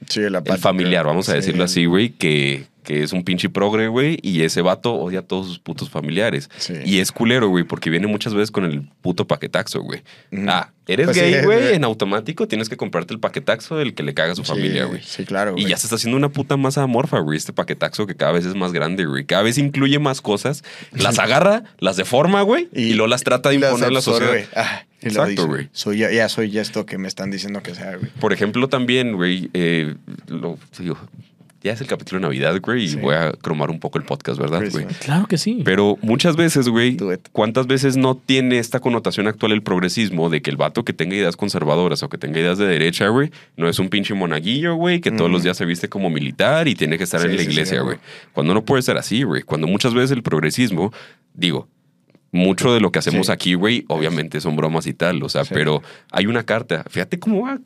Sí, la El plática. familiar, vamos a Sí. decirlo así, güey, que, que es un pinche progre, güey, y ese vato odia a todos sus putos familiares. Sí. Y es culero, güey, porque viene muchas veces con el puto paquetaxo, güey. Ah, eres Pues gay, güey, en automático tienes que comprarte el paquetaxo del que le caga a su Sí, familia, güey. Sí, claro, Y güey. ya se está haciendo una puta masa amorfa, güey, este paquetaxo que cada vez es más grande, güey. Cada vez incluye más cosas, las <laughs> agarra, las deforma, güey, y, luego las trata de imponer a la sociedad. Ah, y Exacto, güey. Soy ya, ya soy esto que me están diciendo que sea, güey. Por ejemplo, también, güey, eh, lo, digo, ya es el capítulo de Navidad, güey, y Sí. voy a cromar un poco el podcast, ¿verdad, güey? Claro que sí. Pero muchas veces, güey. ¿cuántas veces no tiene esta connotación actual el progresismo de que el vato que tenga ideas conservadoras o que tenga ideas de derecha, güey, no es un pinche monaguillo, güey, que todos los días se viste como militar y tiene que estar Sí, en la sí, iglesia, güey. güey? Cuando no puede ser así, güey. Cuando muchas veces el progresismo, digo, mucho de lo que hacemos Sí. aquí, güey, obviamente son bromas y tal, o sea, Sí. pero hay una carta. Fíjate cómo va.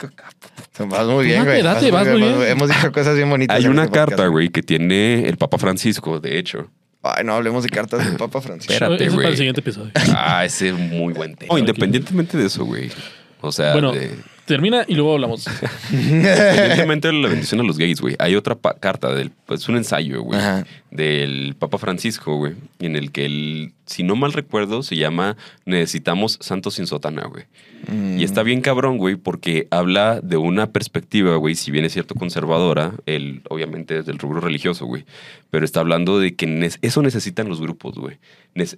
Vas muy bien, güey. date, vas muy bien. Hemos dicho cosas bien bonitas. Hay una este carta, güey, que tiene el Papa Francisco, de hecho. Ay, no hablemos de cartas del Papa Francisco. Espérate, es para güey. el siguiente episodio. Ah, ese es muy buen tema. independientemente de eso, güey. O sea, bueno, de- termina y luego hablamos. independientemente de la bendición a los gays, güey. Hay otra carta del, pues un ensayo, güey, Ajá. Del Papa Francisco, güey, en el que él, si no mal recuerdo, se llama Necesitamos santos sin sotana, güey. Mm. Y está bien cabrón, güey, porque habla de una perspectiva, güey, si bien es cierto conservadora, él obviamente desde el rubro religioso, güey, pero está hablando de que ne- eso necesitan los grupos, güey.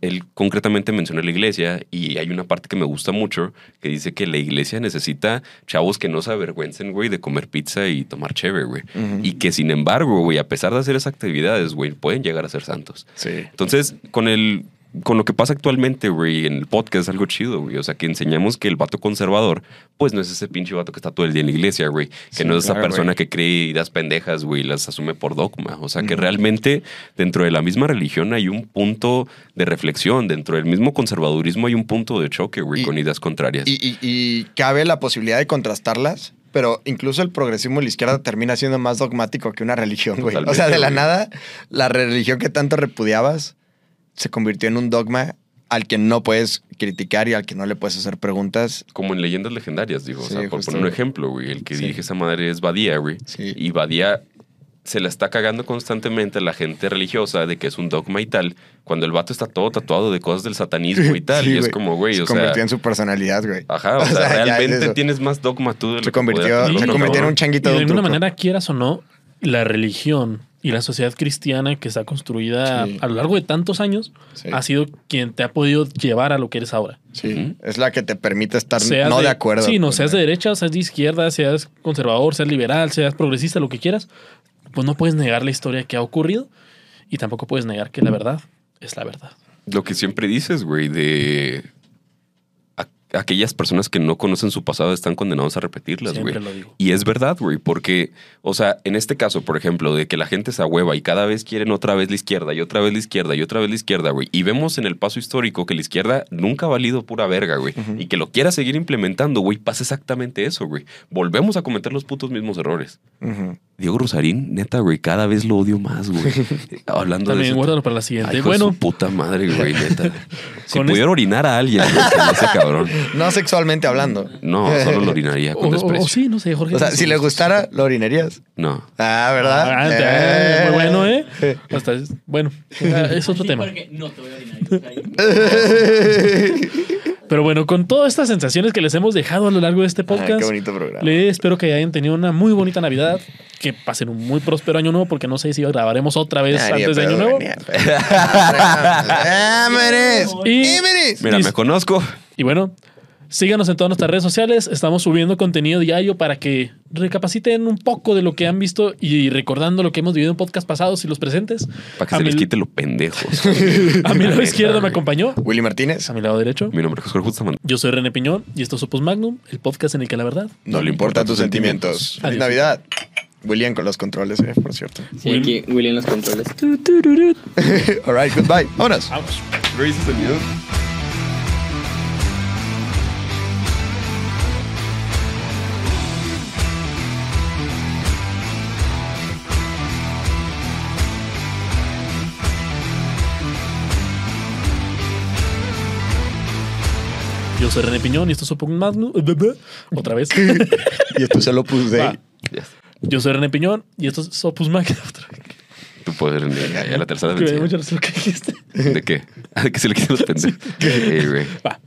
Él concretamente menciona la iglesia y hay una parte que me gusta mucho que dice que la iglesia necesita chavos que no se avergüencen, güey, de comer pizza y tomar chévere, güey. Y que sin embargo, güey, a pesar de hacer esas actividades, güey, pueden llegar a ser santos. Sí. Entonces, con el con lo que pasa actualmente, güey, en el podcast es algo chido, güey. O sea, que enseñamos que el vato conservador, pues no es ese pinche vato que está todo el día en la iglesia, güey. Que Sí, no es esa persona que cree ideas pendejas, güey, y las asume por dogma. O sea, que realmente dentro de la misma religión hay un punto de reflexión. Dentro del mismo conservadurismo hay un punto de choque, güey, con ideas contrarias. Y, y- y cabe la posibilidad de contrastarlas, pero incluso el progresismo de la izquierda termina siendo más dogmático que una religión, güey. O sea, de la güey. nada, la religión que tanto repudiabas se convirtió en un dogma al que no puedes criticar y al que no le puedes hacer preguntas. Como en leyendas legendarias, digo. Sí, o sea, por poner un ejemplo, güey. El que Sí. dirige esa madre es Badía, güey. Sí. Y Badía se la está cagando constantemente a la gente religiosa de que es un dogma y tal, cuando el vato está todo tatuado de cosas del satanismo y <laughs> tal. Sí, y es como, güey, Se o sea. convirtió en su personalidad, güey. Ajá, <laughs> o, O sea, sea, ya es realmente tienes más dogma tú de lo Se que convirtió, se convirtió en un changuito Y de de un alguna truco. manera, quieras o no, la religión y la sociedad cristiana que está construida Sí. a lo largo de tantos años Sí. ha sido quien te ha podido llevar a lo que eres ahora. Sí, es la que te permite estar Seas no de, acuerdo. Sí, no, seas de derecha, seas de izquierda, seas conservador, seas liberal, seas progresista, lo que quieras, pues no puedes negar la historia que ha ocurrido y tampoco puedes negar que la verdad es la verdad. Lo que siempre dices, güey, de aquellas personas que no conocen su pasado están condenados a repetirlas, güey. Y es verdad, güey, porque, o sea, en este caso, por ejemplo, de que la gente se ahueva y cada vez quieren otra vez la izquierda y otra vez la izquierda y otra vez la izquierda, güey. Y vemos en el paso histórico que la izquierda nunca ha valido pura verga, güey. Y que lo quiera seguir implementando, güey, pasa exactamente eso, güey. Volvemos a cometer los putos mismos errores. Diego Rosarín, neta, güey, cada vez lo odio más, güey. <laughs> Hablando de ese- guárdalo para la siguiente. Ay, bueno, su puta madre, güey, neta. <laughs> Si pudiera orinar a alguien, güey, se me hace cabrón. No sexualmente hablando. No, solo lo orinaría o, con o- desprecio. o sí, no sé, Jorge. O sea, si le gustara, ¿lo orinarías? No. Ah, ¿verdad? Ah, Eh. muy bueno, ¿eh? Hasta es- bueno, <laughs> es otro Sí, tema. porque no te voy a orinar. <laughs> Pero bueno, con todas estas sensaciones que les hemos dejado a lo largo de este podcast, qué bonito programa. le espero que hayan tenido una muy bonita Navidad, que pasen un muy próspero año nuevo, porque no sé si grabaremos otra vez Ah, antes de Año Nuevo. ¡Ah! <laughs> Y- ¡Meres! Mira, Y- me conozco. Y bueno, síganos en todas nuestras redes sociales. Estamos subiendo contenido diario para que recapaciten un poco de lo que han visto y recordando lo que hemos vivido en podcast pasados y los presentes. Para que a se mi, les quite lo pendejos. <laughs> A mi lado <laughs> izquierdo me acompañó, Willy Martínez. a mi lado derecho. Mi nombre es Jorge Justaman. Yo soy René Piñón y esto es Opus Magnum, el podcast en el que la verdad. No le importan tus sentimientos. Feliz Adiós. Navidad. William con los controles, eh, por cierto. Sí, aquí Willy en los controles. <laughs> All right, goodbye. Vámonos. Vamos. El video. Soy René Piñón y esto es Opus Magnum. Otra vez. <laughs> Y esto se lo puse. Va. Yes. Yo soy René Piñón y esto es Opus Magnum. <laughs> Otra vez. Tu poder en ya, ya la tercera Que me dio mucha lo que dijiste. ¿De qué? <laughs> De que se le quiten los pendejos. Güey. Va.